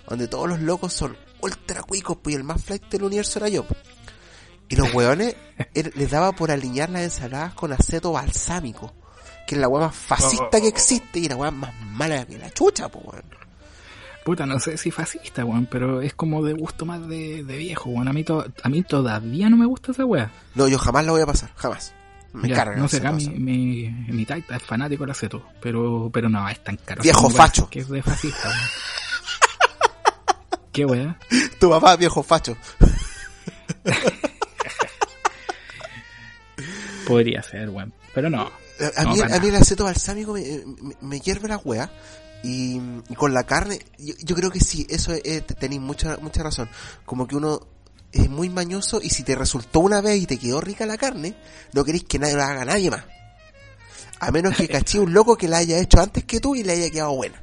donde todos los locos son ultra cuicos, pues y el más flight del universo era yo. Y los hueones er- les daba por alinear las ensaladas con aceto balsámico, que es la hueá más fascista que existe y la hueá más mala que la chucha, pues weón. Puta, no sé si fascista, weón, pero es como de gusto más de, de viejo, weón. A mí, to- a mí todavía no me gusta esa weá. No, yo jamás la voy a pasar, jamás. Me Ya, carga. no sé, acá mi, mi, mi taita es fanático del aceto, pero, pero no, es tan caro. Viejo facho. Que es de fascista. ¿Qué weá? Tu papá, viejo facho. Podría ser, weón. Pero no. A No, mí, a mí el aceto balsámico me, me, me hierve la wea. Y, y con la carne, yo, yo creo que sí, eso eh, te- tenéis mucha, mucha razón. Como que uno es muy mañoso y si te resultó una vez y te quedó rica la carne, no queréis que nadie lo haga nadie más. A menos que cachí un loco que la haya hecho antes que tú y le haya quedado buena.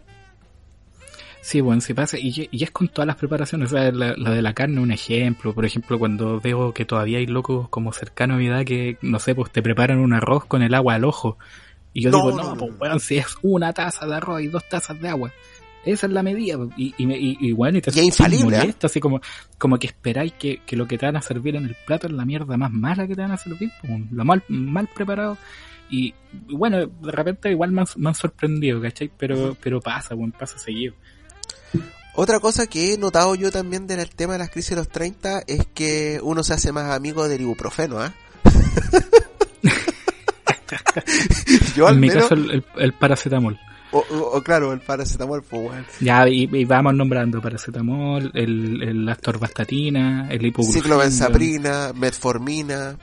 Sí, bueno, sí pasa. Y, y es con todas las preparaciones. O sea, la, la de la carne, un ejemplo. Por ejemplo, cuando veo que todavía hay locos como cercano a mi edad que, no sé, pues te preparan un arroz con el agua al ojo. Y yo No, digo, no, no, pues no. weón, si es una taza de arroz y dos tazas de agua. Esa es la medida. Y, y, me- y, y, bueno, y te Y ¿eh? molesta, así como, como que esperáis que, que lo que te van a servir en el plato es la mierda más mala que te van a servir. lo mal, mal preparado. Y bueno, de repente igual me han, me han sorprendido, ¿cachai? Pero, pero pasa, bueno, pasa seguido. Otra cosa que he notado yo también del tema de las crisis de los 30 es que uno se hace más amigo del ibuprofeno, ¿ah? yo al en mi menos, caso, el, el- el paracetamol. O, o- o claro, el paracetamol, pues weón. Ya, y, y vamos nombrando paracetamol, el, el astorvastatina, el ibuprofeno. Ciclobenzaprina, metformina,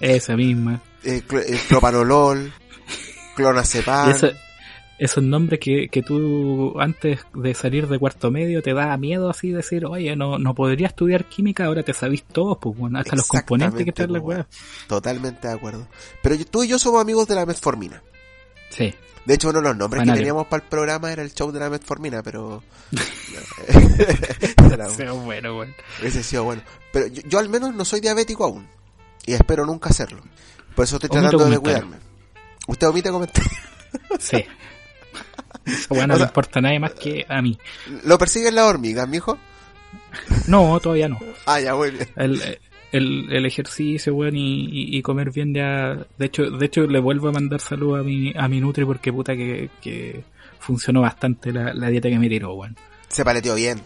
Esa misma. eh, cl- eh, propanolol, clonazepam. Esos nombres que, que tú antes de salir de cuarto medio te da miedo así decir, oye, no, no podría estudiar química, ahora te sabís todos, pues bueno, hasta los componentes que traen la pues, weón. Totalmente de acuerdo. Pero tú y yo somos amigos de la metformina. Sí. De hecho, uno de los nombres que teníamos para el programa era el show de la metformina, pero... Era- Pero bueno, bueno. Hubiese sido bueno. Pero yo, yo al menos no soy diabético aún. Y espero nunca serlo. Por eso estoy Omito tratando de cuidarme. Usted omite comentar. Sí. Weá no O le importa a nadie más que a mí. ¿Lo persiguen las hormigas, mijo? No, todavía no. Ah, ya, muy bien. el, el, el ejercicio, weón, y, y, y comer bien ya. De hecho, de hecho le vuelvo a mandar salud a mi, a mi Nutri porque puta que, que funcionó bastante la, la dieta que me tiró, weón. Se paleteó bien.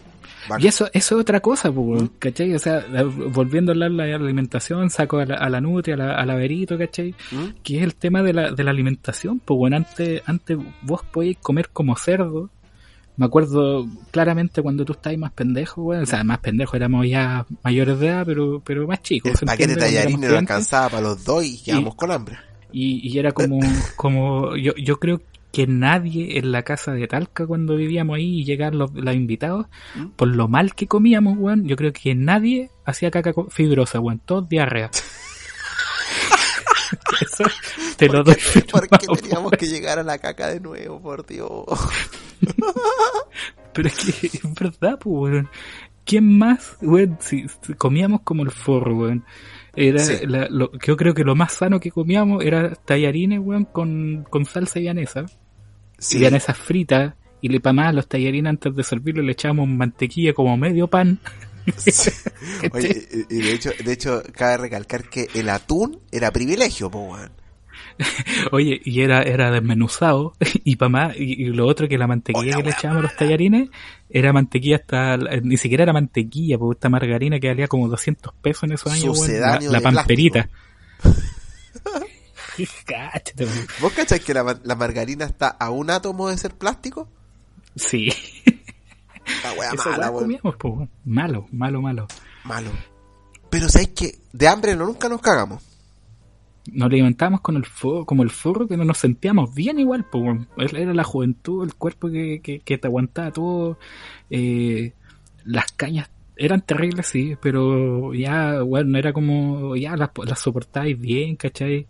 Y eso, eso es otra cosa, pues, weón, ¿cachai? O sea, volviendo a hablar de la alimentación, saco a la, a la Nutri, a la, a la Verito, ¿cachai? ¿Mm? Que es el tema de la, de la alimentación, pues, bueno, antes, antes vos podíais comer como cerdo. Me acuerdo claramente cuando tú estabas más pendejo, weón. O sea, más pendejo, éramos ya mayores de edad, pero, pero más chicos. El ¿se paquete de tallarines no alcanzaba para los dos y quedamos con hambre. Y, y era como, como yo, yo creo que nadie en la casa de Talca cuando vivíamos ahí y llegaban los, los invitados, ¿Mm? por lo mal que comíamos, weón, yo creo que nadie hacía caca fibrosa, weón, todos diarrea. Eso te lo doy ¿Por qué teníamos que llegar a la caca de nuevo, por Dios? Pero es que es verdad, pues, weón. ¿Quién más, weón? Si, comíamos como el forro, weón. Era Sí. la- lo, yo creo que lo más sano que comíamos era tallarines, weón, con, con salsa vianesa. Sí, Y vianesas fritas. Y le pa más los tallarines antes de servirlo le echábamos mantequilla como medio pan. sí. Oye, y y de hecho, de hecho, cabe recalcar que el atún era privilegio, po, weón. Oye, y era, era desmenuzado. Y pa más, y, y lo otro que la mantequilla que le echábamos a los tallarines era mantequilla hasta, ni siquiera era mantequilla, porque esta margarina que valía como 200 pesos en esos años, weón. La, la pamperita. Cáchate. ¿Vos cachás que la margarina está a un átomo de ser plástico? Sí. La wea Esa mala, comíamos, po, weón. Malo, malo, malo. Malo. Pero sabéis que de hambre no nunca nos cagamos. Nos levantábamos con el forro, como el forro que no nos sentíamos bien igual, pues era la juventud, el cuerpo que, que, que te aguantaba todo, eh, las cañas eran terribles, sí, pero ya, bueno, era como, ya las, las soportáis bien, ¿cachai?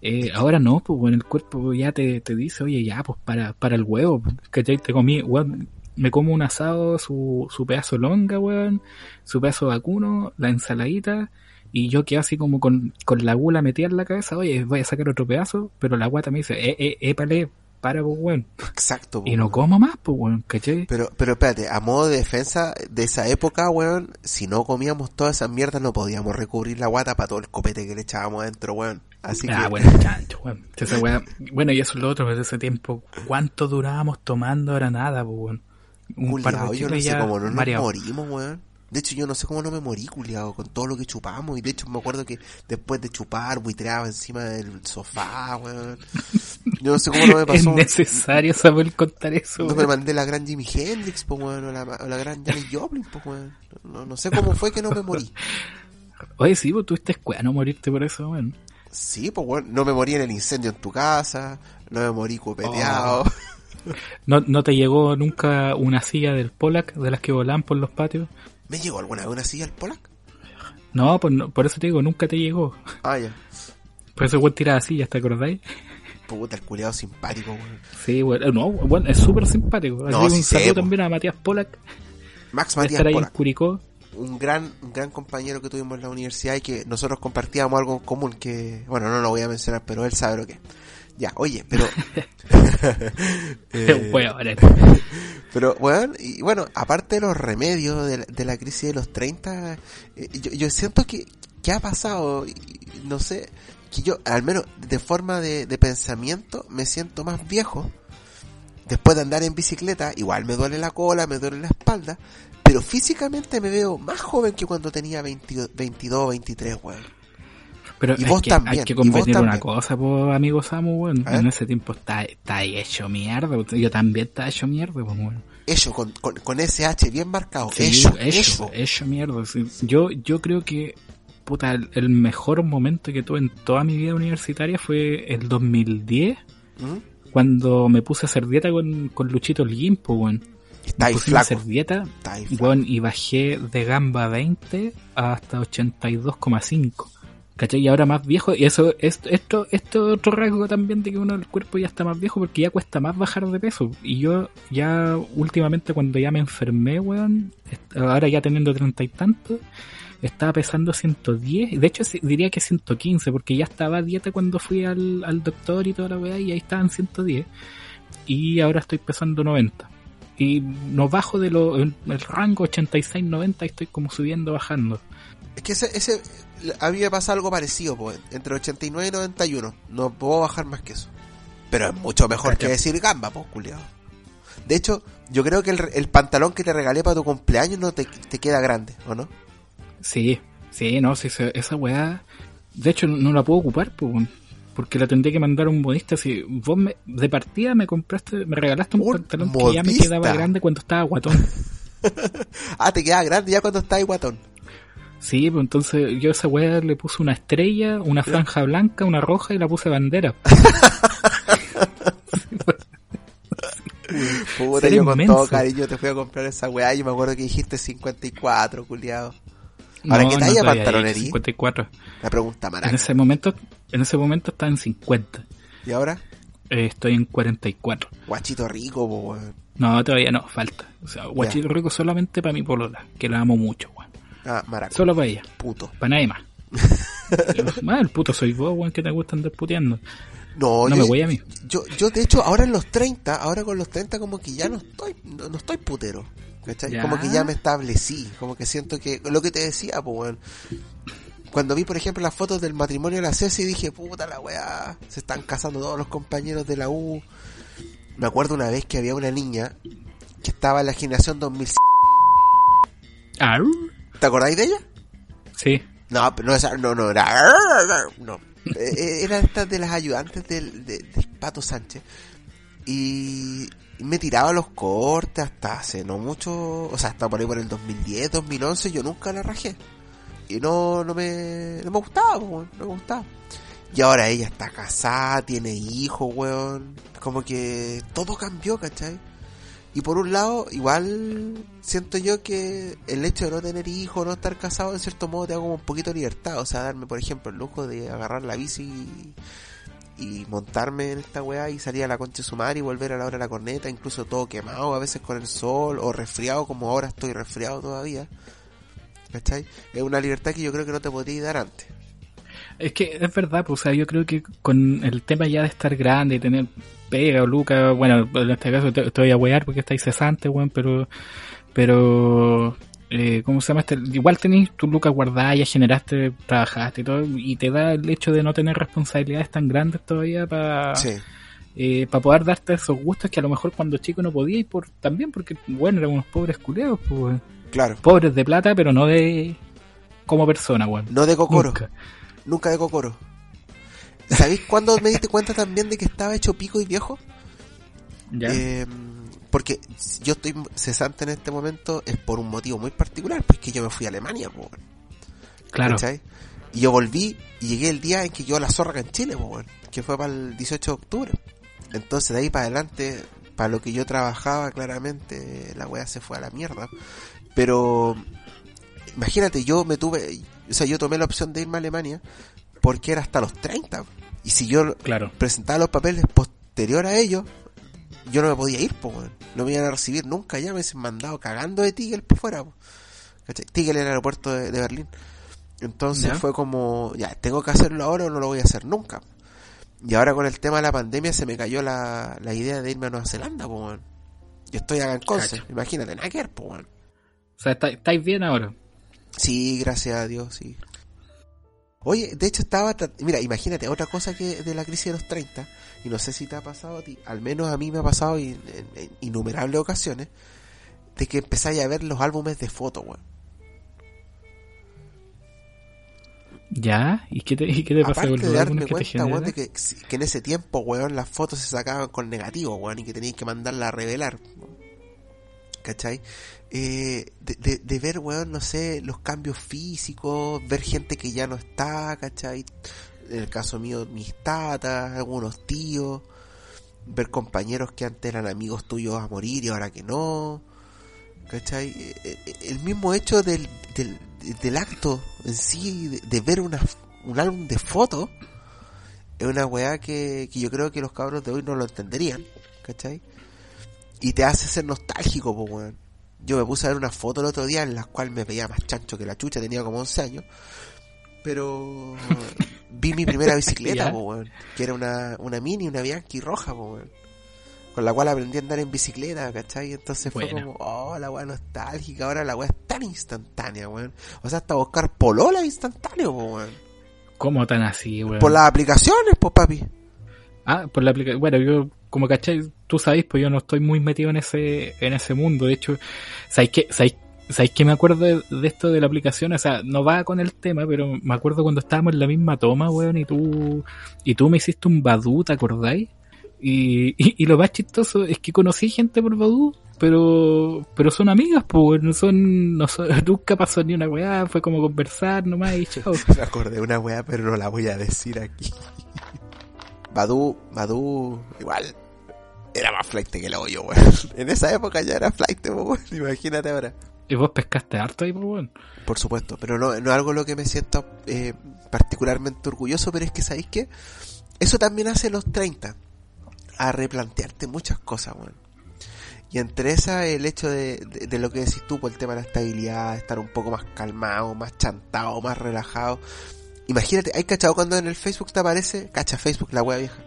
Eh, ahora no, pues bueno, el cuerpo ya te, te dice, oye, ya, pues para, para el huevo, ¿cachai? Te comí, weón, me como un asado, su, su pedazo longa, weón, su pedazo vacuno, la ensaladita, y yo quedé así como con, con la gula metida en la cabeza, oye, voy a sacar otro pedazo, pero la guata me dice, eh, eh, épale, para, pues, weón. Exacto, po, Y no weón. como más, pues, weón, ¿cachai? Pero, pero espérate, a modo de defensa de esa época, weón, si no comíamos todas esas mierdas no podíamos recubrir la guata para todo el copete que le echábamos adentro, weón. Así ah, que, bueno, chancho, weón. Esa weá- bueno, y eso es lo otro, desde ese tiempo, ¿cuánto durábamos tomando? Ahora nada, pues, weón. Un par culiao, de yo no sé cómo no nos morimos, weón. De hecho, yo no sé cómo no me morí, culiado, con todo lo que chupamos. Y de hecho, me acuerdo que después de chupar, buitreaba encima del sofá, weón. Yo no sé cómo no me Es pasó. necesario saber contar eso, No me mandé la gran Jimi Hendrix, po, weón, o la, o la gran Janis Joplin, po, weón. No, no sé cómo fue que no me morí. Oye, sí, pues tuviste escuela no morirte por eso, weón. Sí, pues, weón, no me morí en el incendio en tu casa, no me morí copeteado. Oh. ¿No, ¿No te llegó nunca una silla del Polak de las que volaban por los patios? ¿Me llegó alguna vez una silla al Polak? No, pues no, por eso te digo, nunca te llegó. Ah, ya. Por eso weón tiraba sillas, ¿te acordáis? Puta, el simpático, weón. Sí, weón. No, weón, es súper simpático. Así No, sí un saludo también a Matías Polak, Max Matías ahí en Polak. Curicó. un gran, un gran compañero que tuvimos en la universidad y que nosotros compartíamos algo en común que, bueno, no lo voy a mencionar, pero él sabe lo que es. Ya, oye, pero... Eh, pero, bueno, y bueno, aparte de los remedios de la, de la crisis de los 30, eh, yo, yo siento que, que ha pasado, y- no sé, que yo, al menos de forma de, de pensamiento, me siento más viejo. Después de andar en bicicleta, igual me duele la cola, me duele la espalda, pero físicamente me veo más joven que cuando tenía 22, 22 23, weón. Pero Y vos que también, hay que convenir una cosa, pues, amigo Samu, ver. En ese tiempo está, está hecho mierda. Yo también estaba hecho mierda, pues, weón. Eso, con, con, con ese H bien marcado. Sí, eso, hecho, eso. hecho mierda. sí. Yo, yo creo que, puta, el, el mejor momento que tuve en toda mi vida universitaria fue el 2010, ¿Mm? cuando me puse a hacer dieta con, con Luchito Holguín, pues, weón. Está ahí Me pusimos a hacer dieta, Está weón, y bajé de gamba 20 hasta 82,5. ¿Cachai? Y ahora más viejo, y eso, esto, esto, esto es otro rasgo también de que uno del cuerpo ya está más viejo porque ya cuesta más bajar de peso. Y yo ya últimamente cuando ya me enfermé, weón, ahora ya teniendo treinta y tantos, estaba pesando 110, de hecho diría que 115, porque ya estaba dieta cuando fui al, al doctor y toda la weá, y ahí estaban 110. Y ahora estoy pesando 90. Y no bajo de lo, el rango 86-90 y estoy como subiendo, bajando. Es que ese, ese, a mí me pasa algo parecido, pues, entre 89 y 91. No puedo bajar más que eso. Pero es mucho mejor Cacha. que decir gamba, pues, culiado. De hecho, yo creo que el, el pantalón que te regalé para tu cumpleaños no te, te queda grande, ¿o no? Sí, sí, no, sí, esa- weá. De hecho, no la puedo ocupar, pues, porque la tendré que mandar a un modista. Si vos me, de partida me compraste, me regalaste un, Un pantalón que ya me quedaba grande cuando estaba guatón. Ah, te queda grande ya cuando estás ahí guatón. Sí, pues entonces yo a esa weá le puse una estrella, una franja blanca, una roja y la puse bandera. Puta, yo con inmenso. todo cariño te fui a comprar esa weá y me acuerdo que dijiste 54, culiado. Ahora, No, ¿qué no talla todavía, pantalonería? 54. La pregunta En maraca. ese momento, en ese momento estaba en 50. ¿Y ahora? Eh, estoy en 44. Guachito rico, po, weón. No, todavía no, falta. O sea, guachito rico solamente para mi polola, que la amo mucho. Ah, maraca. Solo para ella, Puto. para nadie más. El puto soy vos, weón, que te gusta andar puteando. No, No yo, me voy a mí. Yo, yo, de hecho, ahora en los 30, ahora con los 30 como que ya no estoy, no, no estoy putero. Como que ya me establecí, como que siento que, lo que te decía, pues, weón. Cuando vi, por ejemplo, las fotos del matrimonio de la Ceci, dije, puta la weá, se están casando todos los compañeros de la U. Me acuerdo una vez que había una niña que estaba en la generación 2000. Ah, ¿Te acordáis de ella? sí. No, pero no, esa, no, no, era... No. Eh, Era esta de las ayudantes del, de- del Pato Sánchez. Y me tiraba los cortes hasta hace no mucho... O sea, hasta por ahí por el 2010, 2011, yo nunca la rajé. Y no, no me... No me gustaba, weón, no me gustaba. Y ahora ella está casada, tiene hijos, weón. Como que todo cambió, ¿cachai? Y por un lado, igual siento yo que el hecho de no tener hijos, no estar casado, en cierto modo te da como un poquito de libertad. O sea, darme, por ejemplo, el lujo de agarrar la bici y, montarme en esta weá y salir a la concha de su y volver a la hora de la corneta, incluso todo quemado, a veces con el sol o resfriado, como ahora estoy resfriado todavía. ¿Cachai? Es una libertad que yo creo que no te podría dar antes. Es que es verdad, pues, o sea, yo creo que con el tema ya de estar grande y tener pega o Luca, bueno, en este caso te, te voy a wear porque estáis cesante, weón, pero, pero, eh, ¿cómo se llama? Este? Igual tenéis tu Luca guardada, ya generaste, trabajaste y todo, y te da el hecho de no tener responsabilidades tan grandes todavía para Sí. eh, para poder darte esos gustos que a lo mejor cuando chico no podíais, por, también porque, bueno, eran unos pobres culeos, pues. Claro. pobres de plata, pero no de como persona, weón. No de cocoro. Nunca. Nunca de cocoro. ¿Sabéis cuándo me diste cuenta también de que estaba hecho pico y viejo? ¿Ya? Eh, porque yo estoy cesante en este momento es por un motivo muy particular, porque yo me fui a Alemania, po, claro. ¿cachai? Y yo volví y llegué el día en que yo la zorra en Chile, po, que fue para el 18 de octubre. Entonces de ahí para adelante, para lo que yo trabajaba, claramente la weá se fue a la mierda. Pero imagínate, yo me tuve, o sea, yo tomé la opción de irme a Alemania porque era hasta los 30. Y si yo Claro. presentaba los papeles posterior a ellos, yo no me podía ir, weón. No me iban a recibir nunca, ya me hubiesen mandado cagando de Tigel por fuera, po. Tigel era el aeropuerto de, de Berlín. Entonces Ya. fue como, ya, tengo que hacerlo ahora o no lo voy a hacer nunca. Y ahora con el tema de la pandemia se me cayó la, la idea de irme a Nueva Zelanda, pues, weón. Yo estoy acá en Conce, imagínate, nada que ver, weón. O sea, está- estáis bien ahora. Sí, gracias a Dios, sí. Oye, de hecho estaba... Mira, imagínate, otra cosa que de la crisis de los 30, y no sé si te ha pasado a ti, al menos a mí me ha pasado en, innumerables ocasiones, de que empezáis a ver los álbumes de fotos, weón. ¿Ya? ¿Y qué te, y qué te pasa Aparte con de los darme que te cuenta, weón, de que, que en ese tiempo, weón, las fotos se sacaban con negativo, weón, y que teníais que mandarla a revelar. ¿Cachai? Eh, de, ver, weón, no sé, los cambios físicos, ver gente que ya no está, ¿cachai? En el caso mío, mis tatas, algunos tíos, ver compañeros que antes eran amigos tuyos a morir y ahora que no, ¿cachai? Eh, eh, El mismo hecho del, del, del acto en sí, de, de ver una, un álbum de fotos, es una weá que, que yo creo que los cabros de hoy no lo entenderían, ¿cachai? Y te hace ser nostálgico, pues weón. Yo me puse a ver una foto el otro día en la cual me veía más chancho que la chucha, tenía como 11 años. Pero vi mi primera bicicleta, po, weón, que era una, una mini, una Bianchi roja, po, weón, con la cual aprendí a andar en bicicleta, ¿cachai? Entonces fue como, oh, la weá nostálgica, ahora la weá es tan instantánea, weón. O sea, hasta buscar polola instantáneo, po, weón. ¿Cómo tan así, weón? Por las aplicaciones, pues papi. Ah, por la aplicación. Bueno, yo, como cachai, tú sabes, pues yo no estoy muy metido en ese, en ese mundo. De hecho, ¿sabéis que, sabéis, sabéis que me acuerdo de, esto de la aplicación? O sea, no va con el tema, pero me acuerdo cuando estábamos en la misma toma, weón, y tú, y tú me hiciste un Badu, ¿te acordáis? Y, y, y lo más chistoso es que conocí gente por Badu, pero, pero son amigas, pues, no son, no son, nunca pasó ni una weá, fue como conversar nomás y chao. Me acordé de una weá, pero no la voy a decir aquí. Badu, Badu, igual, era más flight que el hoyo, weón. En esa época ya era flight, weón. Imagínate ahora. ¿Y vos pescaste harto ahí, weón? Por supuesto, pero no, no es algo lo que me siento eh, particularmente orgulloso, pero es que sabéis que eso también hace los 30, a replantearte muchas cosas, weón. Y entre esas el hecho de, de, de lo que decís tú por el tema de la estabilidad, estar un poco más calmado, más chantado, más relajado. Imagínate, hay cachado cuando en el Facebook te aparece, cacha Facebook, la wea vieja,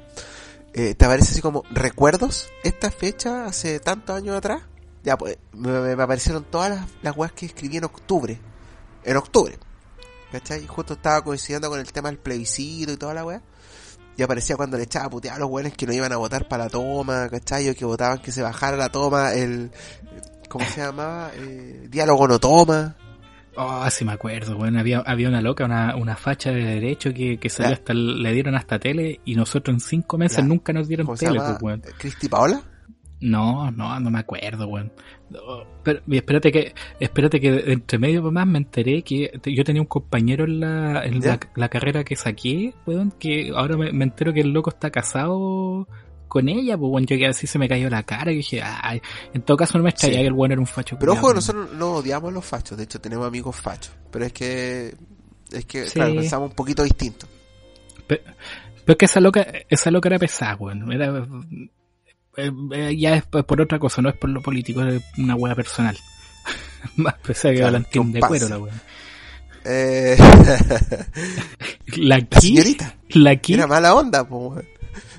eh, te aparece así como recuerdos, esta fecha hace tantos años atrás. Ya, pues, me, aparecieron todas las, las weas que escribí en octubre. En octubre. ¿Cachai? Justo estaba coincidiendo con el tema del plebiscito y toda la wea. Y aparecía cuando le echaba putear a los weones que no iban a votar para la toma, ¿cachai? O que votaban que se bajara la toma, el... ¿Cómo se llamaba? Eh, diálogo no toma. Oh, sí me acuerdo, weón. Había, había una loca, una, una facha de derecho que, que salió hasta, le dieron hasta tele y nosotros en cinco meses nunca nos dieron ¿Cómo se tele, pues, weón. ¿Cristi Paola? No, no, no me acuerdo, weón. No, pero, espérate que, espérate que entre medio más me enteré que yo tenía un compañero en la, en la, la carrera que saqué, weón, que ahora me, me entero que el loco está casado con ella, pues weón, yo que así se me cayó la cara y dije, ay, en todo caso no me extraña Sí. que el weón era un facho. Pero ojo, culiao, nosotros no odiamos a los fachos, de hecho tenemos amigos fachos. Pero es que, es que, Sí. claro, pensamos un poquito distinto. Pe- Pero es que esa loca, esa loca era pesada, weón. Era, eh, eh, ya es por otra cosa, no es por lo político, es una wea personal. Más pesada que Claro, Valentín un de pase. cuero la wea. Eh, La señorita. La qui- Era mala onda, po.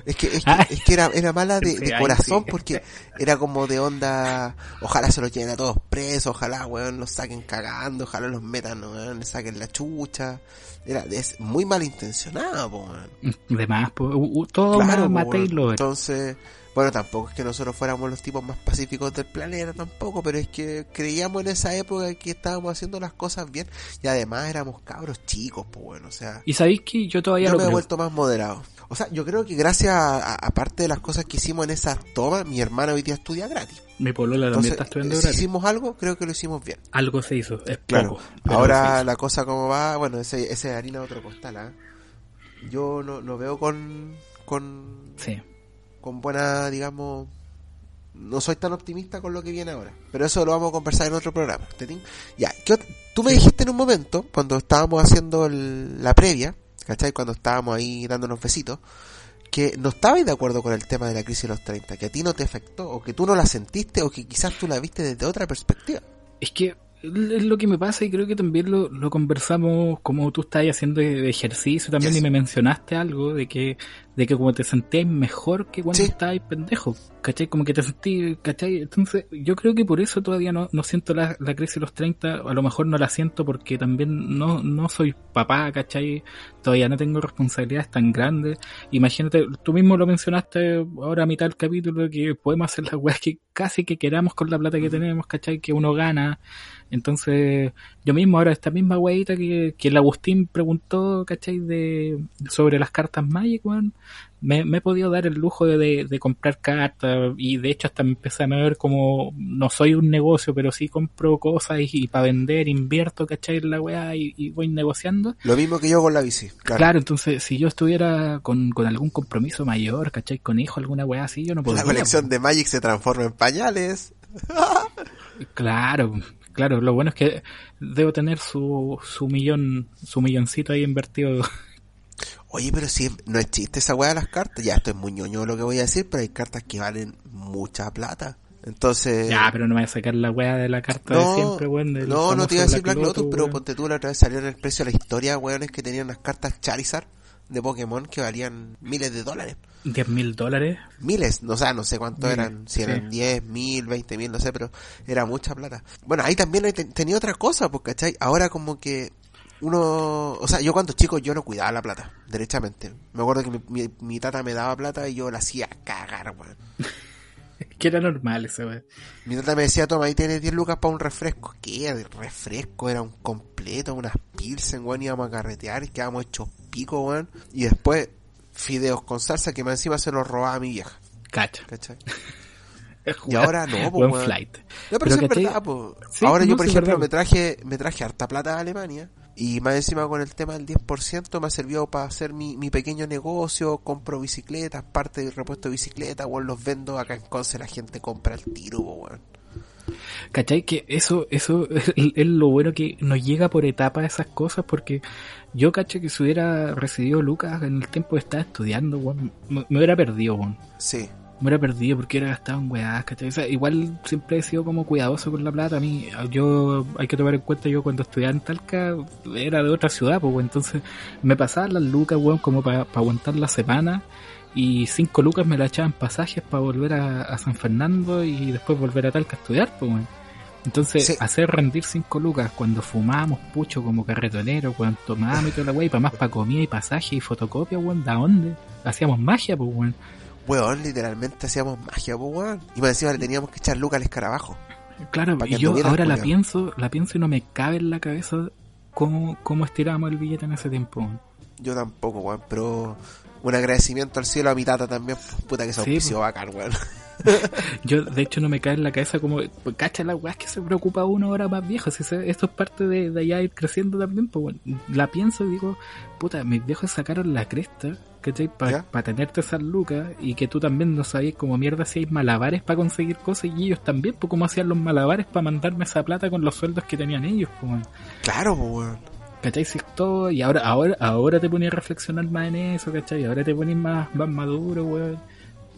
Es que, es que, Ay. es que era, era mala de, de corazón porque era como de onda, ojalá se los lleven a todos presos, ojalá, weón, los saquen cagando, ojalá los metan, weón, les saquen la chucha. Era es muy malintencionado, po, weón. de más, po, todo Claro, po, weón. lo Entonces, bueno, tampoco es que nosotros fuéramos los tipos más pacíficos del planeta tampoco, pero es que creíamos en esa época que estábamos haciendo las cosas bien y además éramos cabros chicos, pues bueno, o sea, Y sabéis que yo todavía yo lo me he creo. vuelto más moderado. O sea, yo creo que gracias a, aparte de las cosas que hicimos en esa toma, mi hermana hoy día estudia gratis. Mi polola también está estudiando si gratis. hicimos algo, creo que lo hicimos bien. Algo se hizo, es Claro. poco. Ahora la cosa como va, bueno, ese, ese es harina de otro costal, ¿ah? Yo no, no veo con, con, Sí. con buena, digamos, no soy tan optimista con lo que viene ahora. Pero eso lo vamos a conversar en otro programa. Ya, ¿qué tú me dijiste en un momento, cuando estábamos haciendo el- la previa, ¿cachai? Cuando estábamos ahí dándonos besitos, que no estabais de acuerdo con el tema de la crisis de los 30, que a ti no te afectó, o que tú no la sentiste, o que quizás tú la viste desde otra perspectiva. Es que es lo que me pasa y creo que también lo, lo conversamos como tú estás haciendo de ejercicio también Yes. y me mencionaste algo de que de que como te sentías mejor que cuando Sí. estabas pendejo, ¿cachai? Como que te sentí, ¿cachai? Entonces yo creo que por eso todavía no, no siento la, la crisis de los 30, a lo mejor no la siento porque también no, no soy papá, ¿cachai? Todavía no tengo responsabilidades tan grandes. Imagínate, tú mismo lo mencionaste ahora a mitad del capítulo que podemos hacer las weas que casi que queramos con la plata que tenemos, ¿cachai? Que uno gana. Entonces, yo mismo ahora esta misma weita que, que el Agustín preguntó, ¿cachai? De, sobre las cartas Magic, weón. Me, me he podido dar el lujo de, de, de comprar cartas y de hecho hasta me empecé a ver como no soy un negocio, pero sí compro cosas y, para vender invierto, ¿cachai? La weá y, y voy negociando. Lo mismo que yo con la bici. Claro. Claro, entonces si yo estuviera con, con algún compromiso mayor, ¿cachai? Con hijo, alguna weá así, yo no podría. la colección de Magic se transforma en pañales. Claro, claro, lo bueno es que debo tener su, su millón, su milloncito ahí invertido. Oye, pero si no es chiste esa weá de las cartas. Ya, esto es muy ñoño lo que voy a decir, pero hay cartas que valen mucha plata. Entonces... Ya, pero no me voy a sacar la weá de la carta no, de siempre, weón. no, no te iba a decir Black Lotus, pero ponte tú la otra vez salió en el precio de la historia, weones que tenían unas cartas Charizard de Pokémon que valían miles de dólares. 10 mil dólares. Miles, no, o sea, no sé cuánto Miles, eran, si eran 10, mil, 20 mil, no sé, pero era mucha plata. Bueno, ahí también tenía otra cosa, porque, ¿cachai? Ahora como que uno, o sea, yo cuando chico yo no cuidaba la plata, derechamente. Me acuerdo que mi, mi, mi tata me daba plata y yo la hacía cagar, weón. Que era normal ese weón. Mi tata me decía, toma, ahí tienes 10 lucas para un refresco. ¿Qué? Refresco, era un completo, unas pilsen, weón, íbamos a carretear, quedábamos hechos pico, weón. Y después, fideos con salsa que más encima se los robaba mi vieja. ¿cachai? Y ahora no, po, Buen weón. flight. No, pero, sí es verdad. Sí, Ahora no, yo, por ejemplo, verdad. me traje, me traje harta plata a Alemania. Y más encima con el tema del 10% me ha servido para hacer mi, mi pequeño negocio, compro bicicletas, parte del repuesto de bicicleta, weón, los vendo acá en Conce, la gente compra el tiro, weón. ¿Cachai? Que eso, eso es lo bueno que nos llega por etapas esas cosas, porque yo caché que si hubiera recibido Lucas en el tiempo de estar estudiando, weón, me, me hubiera perdido, weón. Sí. Me hubiera perdido porque hubiera gastado en weás, ¿cachai? O sea, igual siempre he sido como cuidadoso con la plata. A mí, yo, hay que tomar en cuenta, yo cuando estudiaba en Talca era de otra ciudad, pues. Entonces me pasaban las lucas, weón, como para aguantar la semana. Y cinco lucas me la echaban pasajes para volver a, a San Fernando y después volver a Talca a estudiar, pues, weón. Entonces, Sí. hacer rendir cinco lucas cuando fumábamos pucho como carretonero, cuando tomábamos y toda la wey, para más para comida y pasaje y fotocopia, weón, ¿da dónde? Hacíamos magia, pues, weón. Weón, literalmente hacíamos magia, pues weón. Y más encima le teníamos que echar lucas al escarabajo. Claro, y yo ahora la pienso, la pienso y no me cabe en la cabeza cómo, cómo estirábamos el billete en ese tiempo. Yo tampoco, weón, pero un agradecimiento al cielo a mi tata también. Puta que se Sí, auspició bacán, weón. Yo, de hecho, no me cae en la cabeza como, pues, cacha la weá que se preocupa uno ahora más viejo. Si se- esto es parte de, de allá ir creciendo también, pues bueno, la pienso y digo, puta, mis viejos sacaron la cresta, ¿cachai? Para tenerte esas lucas y que tú también no sabías como mierda si hay malabares para conseguir cosas y ellos también, pues cómo hacían los malabares para mandarme esa plata con los sueldos que tenían ellos, pues bueno. Claro, pues weón. ¿Cachai? Si todo, y ahora, ahora, ahora te ponías a reflexionar más en eso, ¿cachai? Ahora te pones más, más maduro, weón.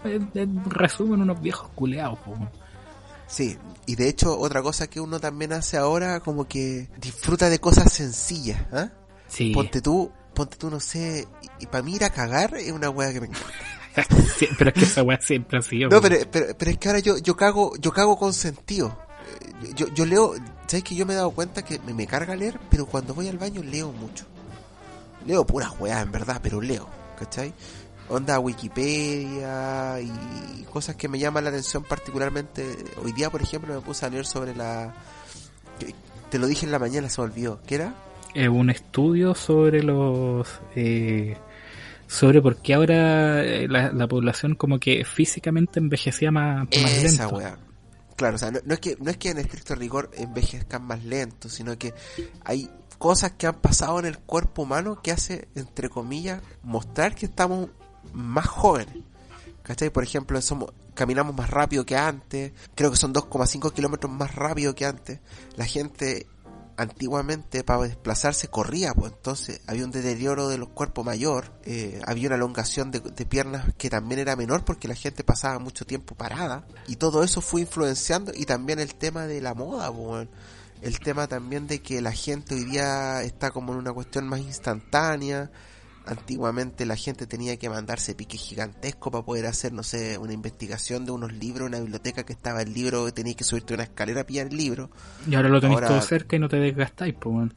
En, en resumen, unos viejos culeados, po. Sí, y de hecho otra cosa que uno también hace ahora como que disfruta de cosas sencillas. Sí, Ponte tú, ponte tú, no sé, y, para mí ir a cagar es una weá que me sí, pero es que esa weá siempre ha sido. No, pero, pero es que ahora yo, yo cago, yo cago con sentido. Eh, Yo, yo leo, ¿sabes que yo me he dado cuenta que me, me carga leer, pero cuando voy al baño leo mucho. Leo puras weas, en verdad, pero leo, ¿cachai? Onda Wikipedia y cosas que me llaman la atención particularmente. Hoy día, por ejemplo, me puse a leer sobre la... Te lo dije en la mañana, se me olvidó. ¿Qué era? Eh, un estudio sobre los. Eh, sobre por qué ahora eh, la, la población como que físicamente envejecía más, más Esa lento. weá. Claro, o sea, no, no es que no es que en estricto rigor envejezcan más lento, sino que hay cosas que han pasado en el cuerpo humano que hace, entre comillas, mostrar que estamos más jóvenes. ¿Cachai? Por ejemplo, somos, caminamos más rápido que antes, creo que son 2,5 kilómetros más rápido que antes. La gente antiguamente para desplazarse corría, pues. Entonces había un deterioro de los cuerpos mayor, eh, había una elongación de, piernas que también era menor porque la gente pasaba mucho tiempo parada. Y todo eso fue influenciando. Y también el tema de la moda, pues, el tema también de que la gente hoy día está como en una cuestión más instantánea, antiguamente la gente tenía que mandarse piques gigantescos para poder hacer, no sé, una investigación de unos libros, una biblioteca que estaba el libro, tenías que subirte una escalera a pillar el libro. Y ahora lo tenéis Ahora- todo cerca y no te desgastáis, pues.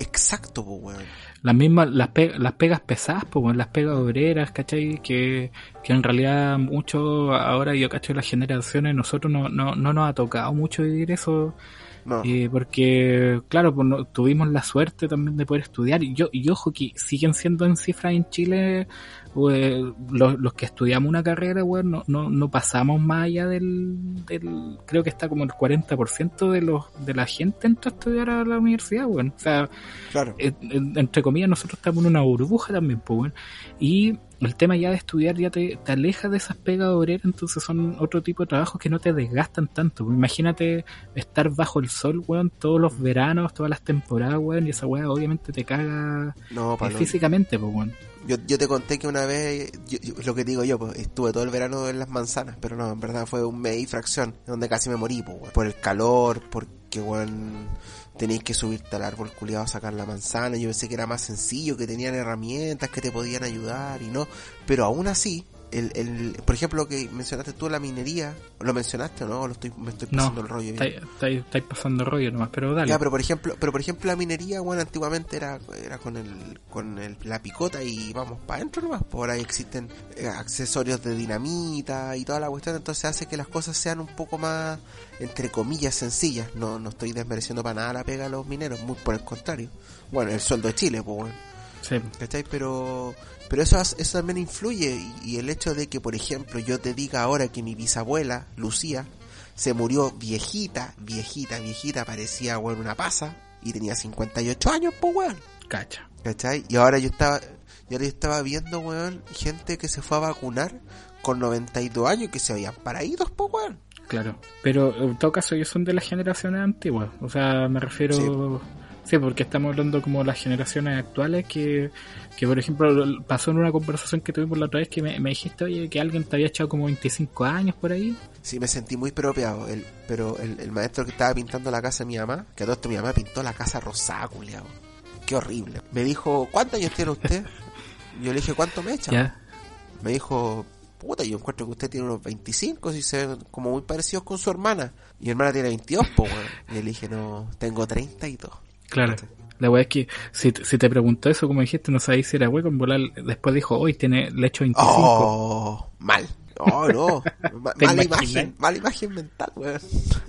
Exacto, pues, weón. Las mismas, las, pe- las pegas pesadas, pues, weón, las pegas obreras, ¿cachai? Que, que en realidad mucho, ahora yo cacho las generaciones, nosotros no, no, no nos ha tocado mucho vivir eso, Eh, porque, claro, pues no- tuvimos la suerte también de poder estudiar, y yo, y ojo que siguen siendo en cifras en Chile, eh, los, los que estudiamos una carrera, weón, no, no, no pasamos más allá del, del, creo que está como el 40% de los, de la gente entró a estudiar a la universidad, weón. O sea, Claro. eh, en- entre comillas, nosotros estamos en una burbuja también, pues, weón. Y el tema ya de estudiar ya te, te aleja de esas pegas obreras, entonces son otro tipo de trabajos que no te desgastan tanto. pues. Imagínate estar bajo el sol, weón, todos los veranos, todas las temporadas, weón, y esa weá obviamente te caga No, eh, físicamente, pues, weón. Yo, yo te conté que una vez, yo- lo que digo yo, pues estuve todo el verano en las manzanas, pero no, en verdad fue un mes y fracción, donde casi me morí, pues, por el calor, porque, tenéis que subirte al árbol culiado a sacar la manzana. Yo pensé que era más sencillo, que tenían herramientas que te podían ayudar y no, pero aún así, el, el, por ejemplo, que mencionaste tú la minería, ¿lo mencionaste o no? ¿O Lo estoy, me estoy No, pasando el rollo. estáis pasando rollo nomás, pero dale. Ya, pero por ejemplo, pero por ejemplo la minería, bueno, antiguamente era, era con el, con el, la picota y vamos para adentro nomás. Por ahí existen eh, accesorios de dinamita y toda la cuestión, entonces hace que las cosas sean un poco más, entre comillas, sencillas. No, no estoy desmereciendo para nada la pega a los mineros, muy por el contrario. Bueno, el sueldo de Chile, pues bueno. Sí. ¿Cachai? Pero, pero eso, eso también influye y, y el hecho de que, por ejemplo, yo te diga ahora que mi bisabuela, Lucía, se murió viejita, viejita, viejita, parecía, weón, una pasa y tenía 58 años, pues, weón. Cacha. ¿Cachai? Y ahora yo estaba, yo estaba viendo, weón, gente que se fue a vacunar con 92 años que se habían paraídos, pues, weón. Claro, pero en todo caso ellos son de las generaciones antiguas, o sea, me refiero... Sí. Porque estamos hablando como las generaciones actuales que, que, por ejemplo, pasó en una conversación que tuvimos la otra vez que me, me dijiste, oye, que alguien te había echado como 25 años por ahí. Sí, me sentí muy propiado, el, pero el, el maestro que estaba pintando la casa de mi mamá, que a todo esto mi mamá pintó la casa rosada, culiao. Qué horrible. Me dijo, ¿cuántos años tiene usted? Yo le dije, ¿cuánto me echa? Me dijo, puta, yo encuentro que usted tiene unos 25, si se ven como muy parecidos con su hermana. Y mi hermana tiene 22, pues. Y le dije, no, tengo 32. Claro. La weá es que si, si te preguntó eso, como dijiste, no sabéis si era hueco en volar. Después dijo, hoy tiene, le echo 25. Oh, mal. Oh, no. Ma- ¿Te mala imagen, mala imagen mental, weón.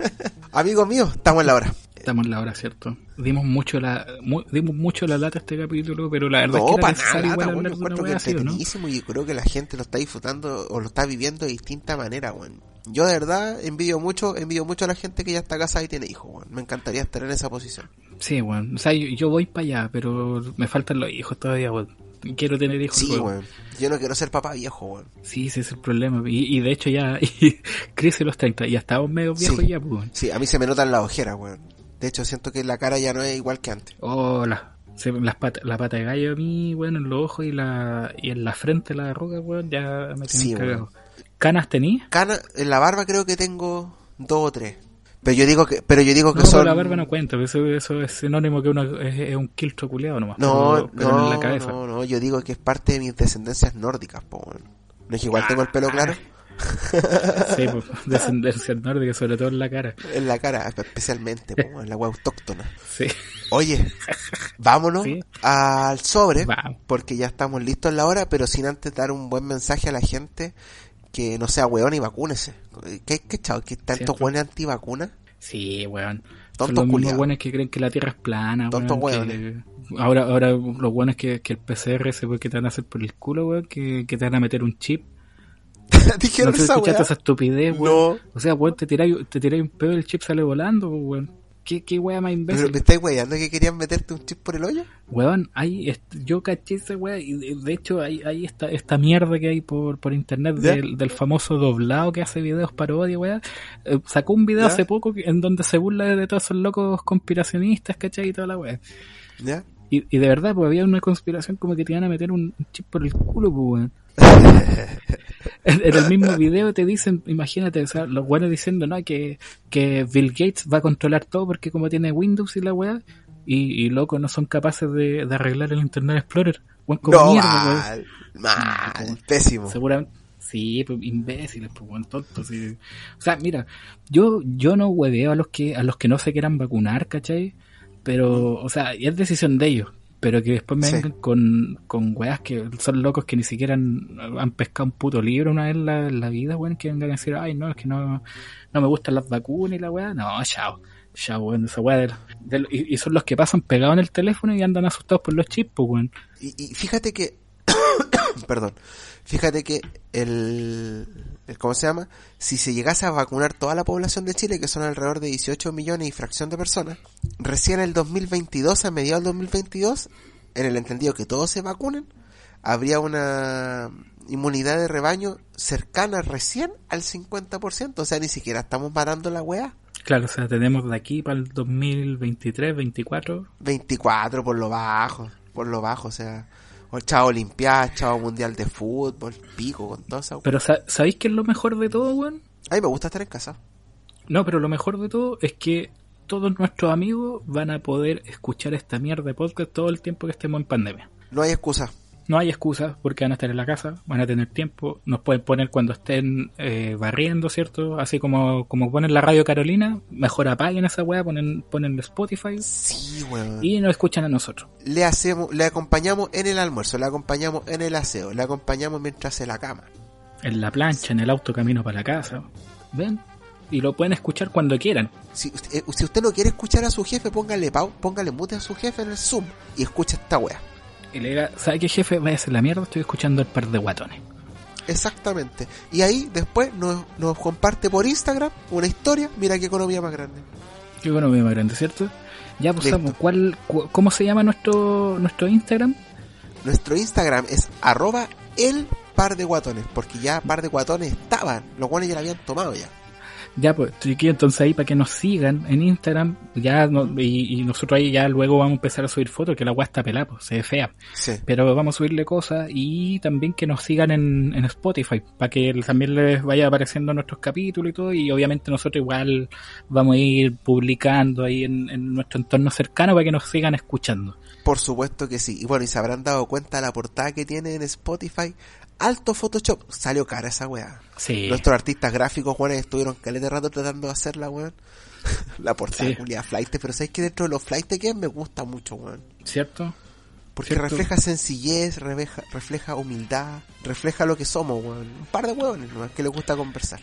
Amigo mío, estamos en la hora. Estamos en la hora, ¿cierto? Dimos mucho la mu- dimos mucho la lata este capítulo, pero la verdad No, es que para nada, una encuentro que weá así, ¿o ¿no? entretenidísimo y creo que la gente lo está disfrutando o lo está viviendo de distinta manera, weón. Yo de verdad envidio mucho, envidio mucho a la gente que ya está casada y tiene hijos. Me encantaría estar en esa posición. Sí, weón. O sea, yo, yo voy para allá, pero me faltan los hijos todavía. Quiero tener hijos. Sí, weón. Yo no quiero ser papá viejo, weón. Sí, ese es el problema. Y, y de hecho ya y crece los 30. Ya estamos medio viejos Sí. ya, pues. weón. Sí, a mí se me notan las ojeras, weón. De hecho, siento que la cara ya no es igual que antes. Oh, la, se- las pata, la pata de gallo a mí, weón, en los ojos y, la, y en la frente la arruga, weón, ya me tienen Sí, cagado. ¿Canas tenías? Cana, en la barba creo que tengo dos o tres. Pero yo digo que, pero yo digo que No, son. la barba no cuenta, eso, eso es sinónimo que uno es, es un quiltro culeado nomás. No, pero, pero no, en la cabeza. no, no, yo digo que es parte de mis descendencias nórdicas, po. No es que igual tengo el pelo claro Sí, pues, descendencia nórdica, sobre todo en la cara. en la cara, especialmente, po, en la wea autóctona. Sí. Oye, vámonos Sí. al sobre, Vamos. porque ya estamos listos en la hora, pero sin antes dar un buen mensaje a la gente que no sea weón y vacúnese. ¿Qué, qué chao? ¿Que tantos weones antivacunas? Sí, weón. Tontos Son los mismos weones que creen que la Tierra es plana, Tontos weón, que- Ahora, ahora los buenos que, que el PCR weón, que te van a hacer por el culo, weón, que, que te van a meter un chip. Dijeron ¿No esa escuchaste wea. esa estupidez, weón? No. O sea, weón, te tiráis te tiráis un pedo y el chip sale volando, weón. ¿Qué, qué weá más ¿Pero imbécil? me estáis weyando que querían meterte un chip por el hoyo? Weón, hay, yo caché esa weá y de, de hecho hay, hay esta, esta mierda que hay por, por internet del, del famoso doblado que hace videos parodia, weá. Eh, sacó un video ¿Ya? hace poco en donde se burla de todos esos locos conspiracionistas, ¿cachai? Y toda la weá. ¿Ya? Y, y de verdad, pues había una conspiración como que te iban a meter un chip por el culo, pues weón. En, en el mismo video te dicen, imagínate, o sea, los buenos diciendo, ¿no? Que, que Bill Gates va a controlar todo porque como tiene Windows y la weá, y, y loco, no son capaces de, de arreglar el Internet Explorer. Weón, como No, mierda, mal, mal, pésimo. Seguramente. Sí, pues, imbéciles, pues, weón, tontos. sí. O sea, mira, yo, yo no hueveo a los que, a los que no se quieran vacunar, ¿cachai? Pero, o sea, y es decisión de ellos. Pero que después me Sí. vengan con, con weas que son locos que ni siquiera han, han pescado un puto libro una vez en la, en la vida, weón, que vengan a decir, ay, no, es que no, no me gustan las vacunas y la wea. No, chao. Chao, weón, esa del- y, y son los que pasan pegados en el teléfono y andan asustados por los chips, pues, weón. Y, y fíjate que, perdón, fíjate que el, el, ¿cómo se llama? Si se llegase a vacunar toda la población de Chile, que son alrededor de 18 millones y fracción de personas, recién el 2022, a mediados del 2022, en el entendido que todos se vacunen, habría una inmunidad de rebaño cercana recién al 50%, o sea, ni siquiera estamos matando la weá. Claro, o sea, tenemos de aquí para el 2023, 24, 24 por lo bajo, por lo bajo, o sea, chao Olimpiada, chao Mundial de Fútbol, pico con todo eso. Pero sa- ¿sabéis qué es lo mejor de todo, weón? A mí me gusta estar en casa. No, pero lo mejor de todo es que todos nuestros amigos van a poder escuchar esta mierda de podcast todo el tiempo que estemos en pandemia. No hay excusa. No hay excusa porque van a estar en la casa, van a tener tiempo, nos pueden poner cuando estén eh, barriendo, ¿cierto? Así como, como ponen la radio Carolina, mejor apaguen esa weá, ponen, ponen Spotify Sí, weón. y nos escuchan a nosotros. Le hacemos, le acompañamos en el almuerzo, le acompañamos en el aseo, le acompañamos mientras hace la cama. En la plancha, en el auto camino para la casa. ¿Ven? Y lo pueden escuchar cuando quieran. Si usted, eh, si usted no quiere escuchar a su jefe, póngale pau, póngale mute a su jefe en el Zoom y escucha esta wea. Y le diga, ¿sabe qué jefe? Vaya a hacer la mierda, estoy escuchando el par de guatones. Exactamente. Y ahí después nos, nos comparte por Instagram una historia. Mira qué economía más grande. Qué bueno, más grande, ¿cierto? Ya pasamos. Listo. ¿Cuál, cu- ¿Cómo se llama nuestro nuestro Instagram? Nuestro Instagram es arroba el par de guatones, porque ya par de guatones estaban, los guanes ya la habían tomado ya. Ya, pues, chiquillos, entonces ahí para que nos sigan en Instagram, ya no- y, y nosotros ahí ya luego vamos a empezar a subir fotos, que la está pelada, pues, se ve fea. Sí. Pero vamos a subirle cosas y también que nos sigan en, en Spotify, para que también les vaya apareciendo nuestros capítulos y todo, y obviamente nosotros igual vamos a ir publicando ahí en, en nuestro entorno cercano para que nos sigan escuchando. Por supuesto que sí. Y bueno, y se habrán dado cuenta la portada que tiene en Spotify. Alto Photoshop. Salió cara esa weá. Sí. Nuestros artistas gráficos, weón, estuvieron caleta de rato tratando de hacerla, weón. la portada Sí. culia flight, pero sabes que dentro de los flight que es me gusta mucho, weón. ¿Cierto? Porque Cierto. refleja sencillez, refleja, refleja humildad, refleja lo que somos, weón. Un par de hueones nomás que les gusta conversar.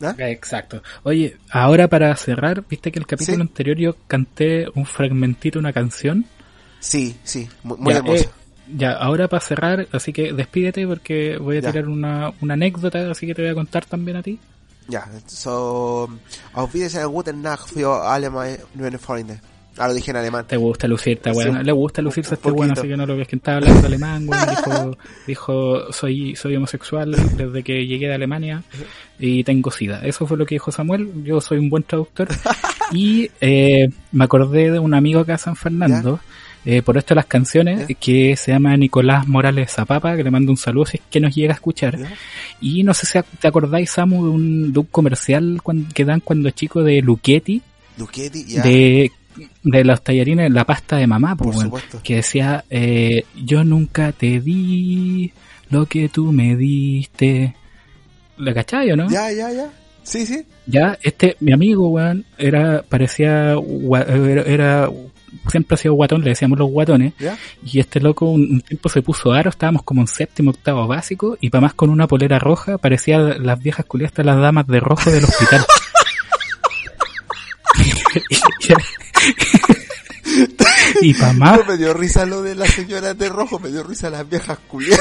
¿Ah? Exacto. Oye, ahora para cerrar, viste que el capítulo Sí. anterior yo canté un fragmentito, una canción. Sí, sí, muy, muy ya, hermoso. eh, ya, ahora para cerrar, así que despídete porque voy a Ya. tirar una, una anécdota, así que te voy a contar también a ti. Ja, so, auf Wiedersehen, guten Nacht für alle meine Freunde. Ah, lo dije en alemán. Te gusta lucirte, weón. un- Le gusta lucirse a este weón, así que no lo ves que estaba hablando alemán, weón. Dijo, dijo soy, soy homosexual desde que llegué de Alemania y tengo sida. Eso fue lo que dijo Samuel. Yo soy un buen traductor. Y eh, me acordé de un amigo acá en San Fernando. Eh, por esto las canciones, Ya. que se llama Nicolás Morales Zapapa, que le mando un saludo si es que nos llega a escuchar. ¿Ya? Y no sé si te acordáis, Samu, de un, de un comercial que dan cuando chico de Luchetti, Duchetti, ya. de, de los tallarines, la pasta de mamá, pues, Por supuesto. que decía, eh, yo nunca te di lo que tú me diste. ¿La cachai o no? Ya, ya, ya. Sí, sí. Ya, este, mi amigo, weón, era, parecía, era, era- siempre ha sido guatón, le decíamos los guatones, Ya. y este loco un, un tiempo se puso aro, estábamos como en séptimo, octavo básico, y para más con una polera roja, parecía las viejas culiastas, las damas de rojo del hospital. y para más, No me dio risa lo de las señoras de rojo, me dio risa las viejas culiadas.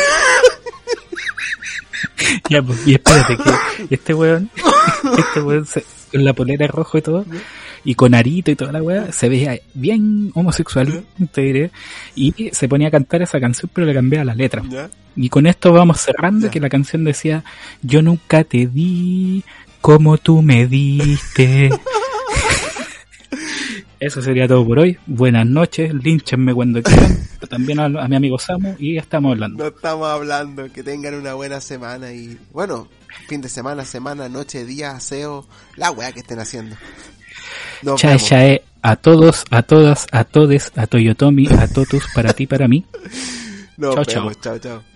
ya, pues, y espérate que este weón, este weón se- con la polera rojo y todo, y con arito y toda la weá, se veía bien homosexual, te diré, y se ponía a cantar esa canción, pero le cambiaba la letra. Y con esto vamos cerrando, que la canción decía, yo nunca te di como tú me diste. Eso sería todo por hoy. Buenas noches, línchenme cuando quieran. También a, a mi amigo Samu y estamos hablando. No estamos hablando, que tengan una buena semana y, bueno, fin de semana, semana, noche, día, aseo, la weá que estén haciendo. Nos Chae vemos. chae a todos, a todas, a todes, a Toyotomi, a totus, para ti, para mí. Nos Chao, vemos. Chao, chao.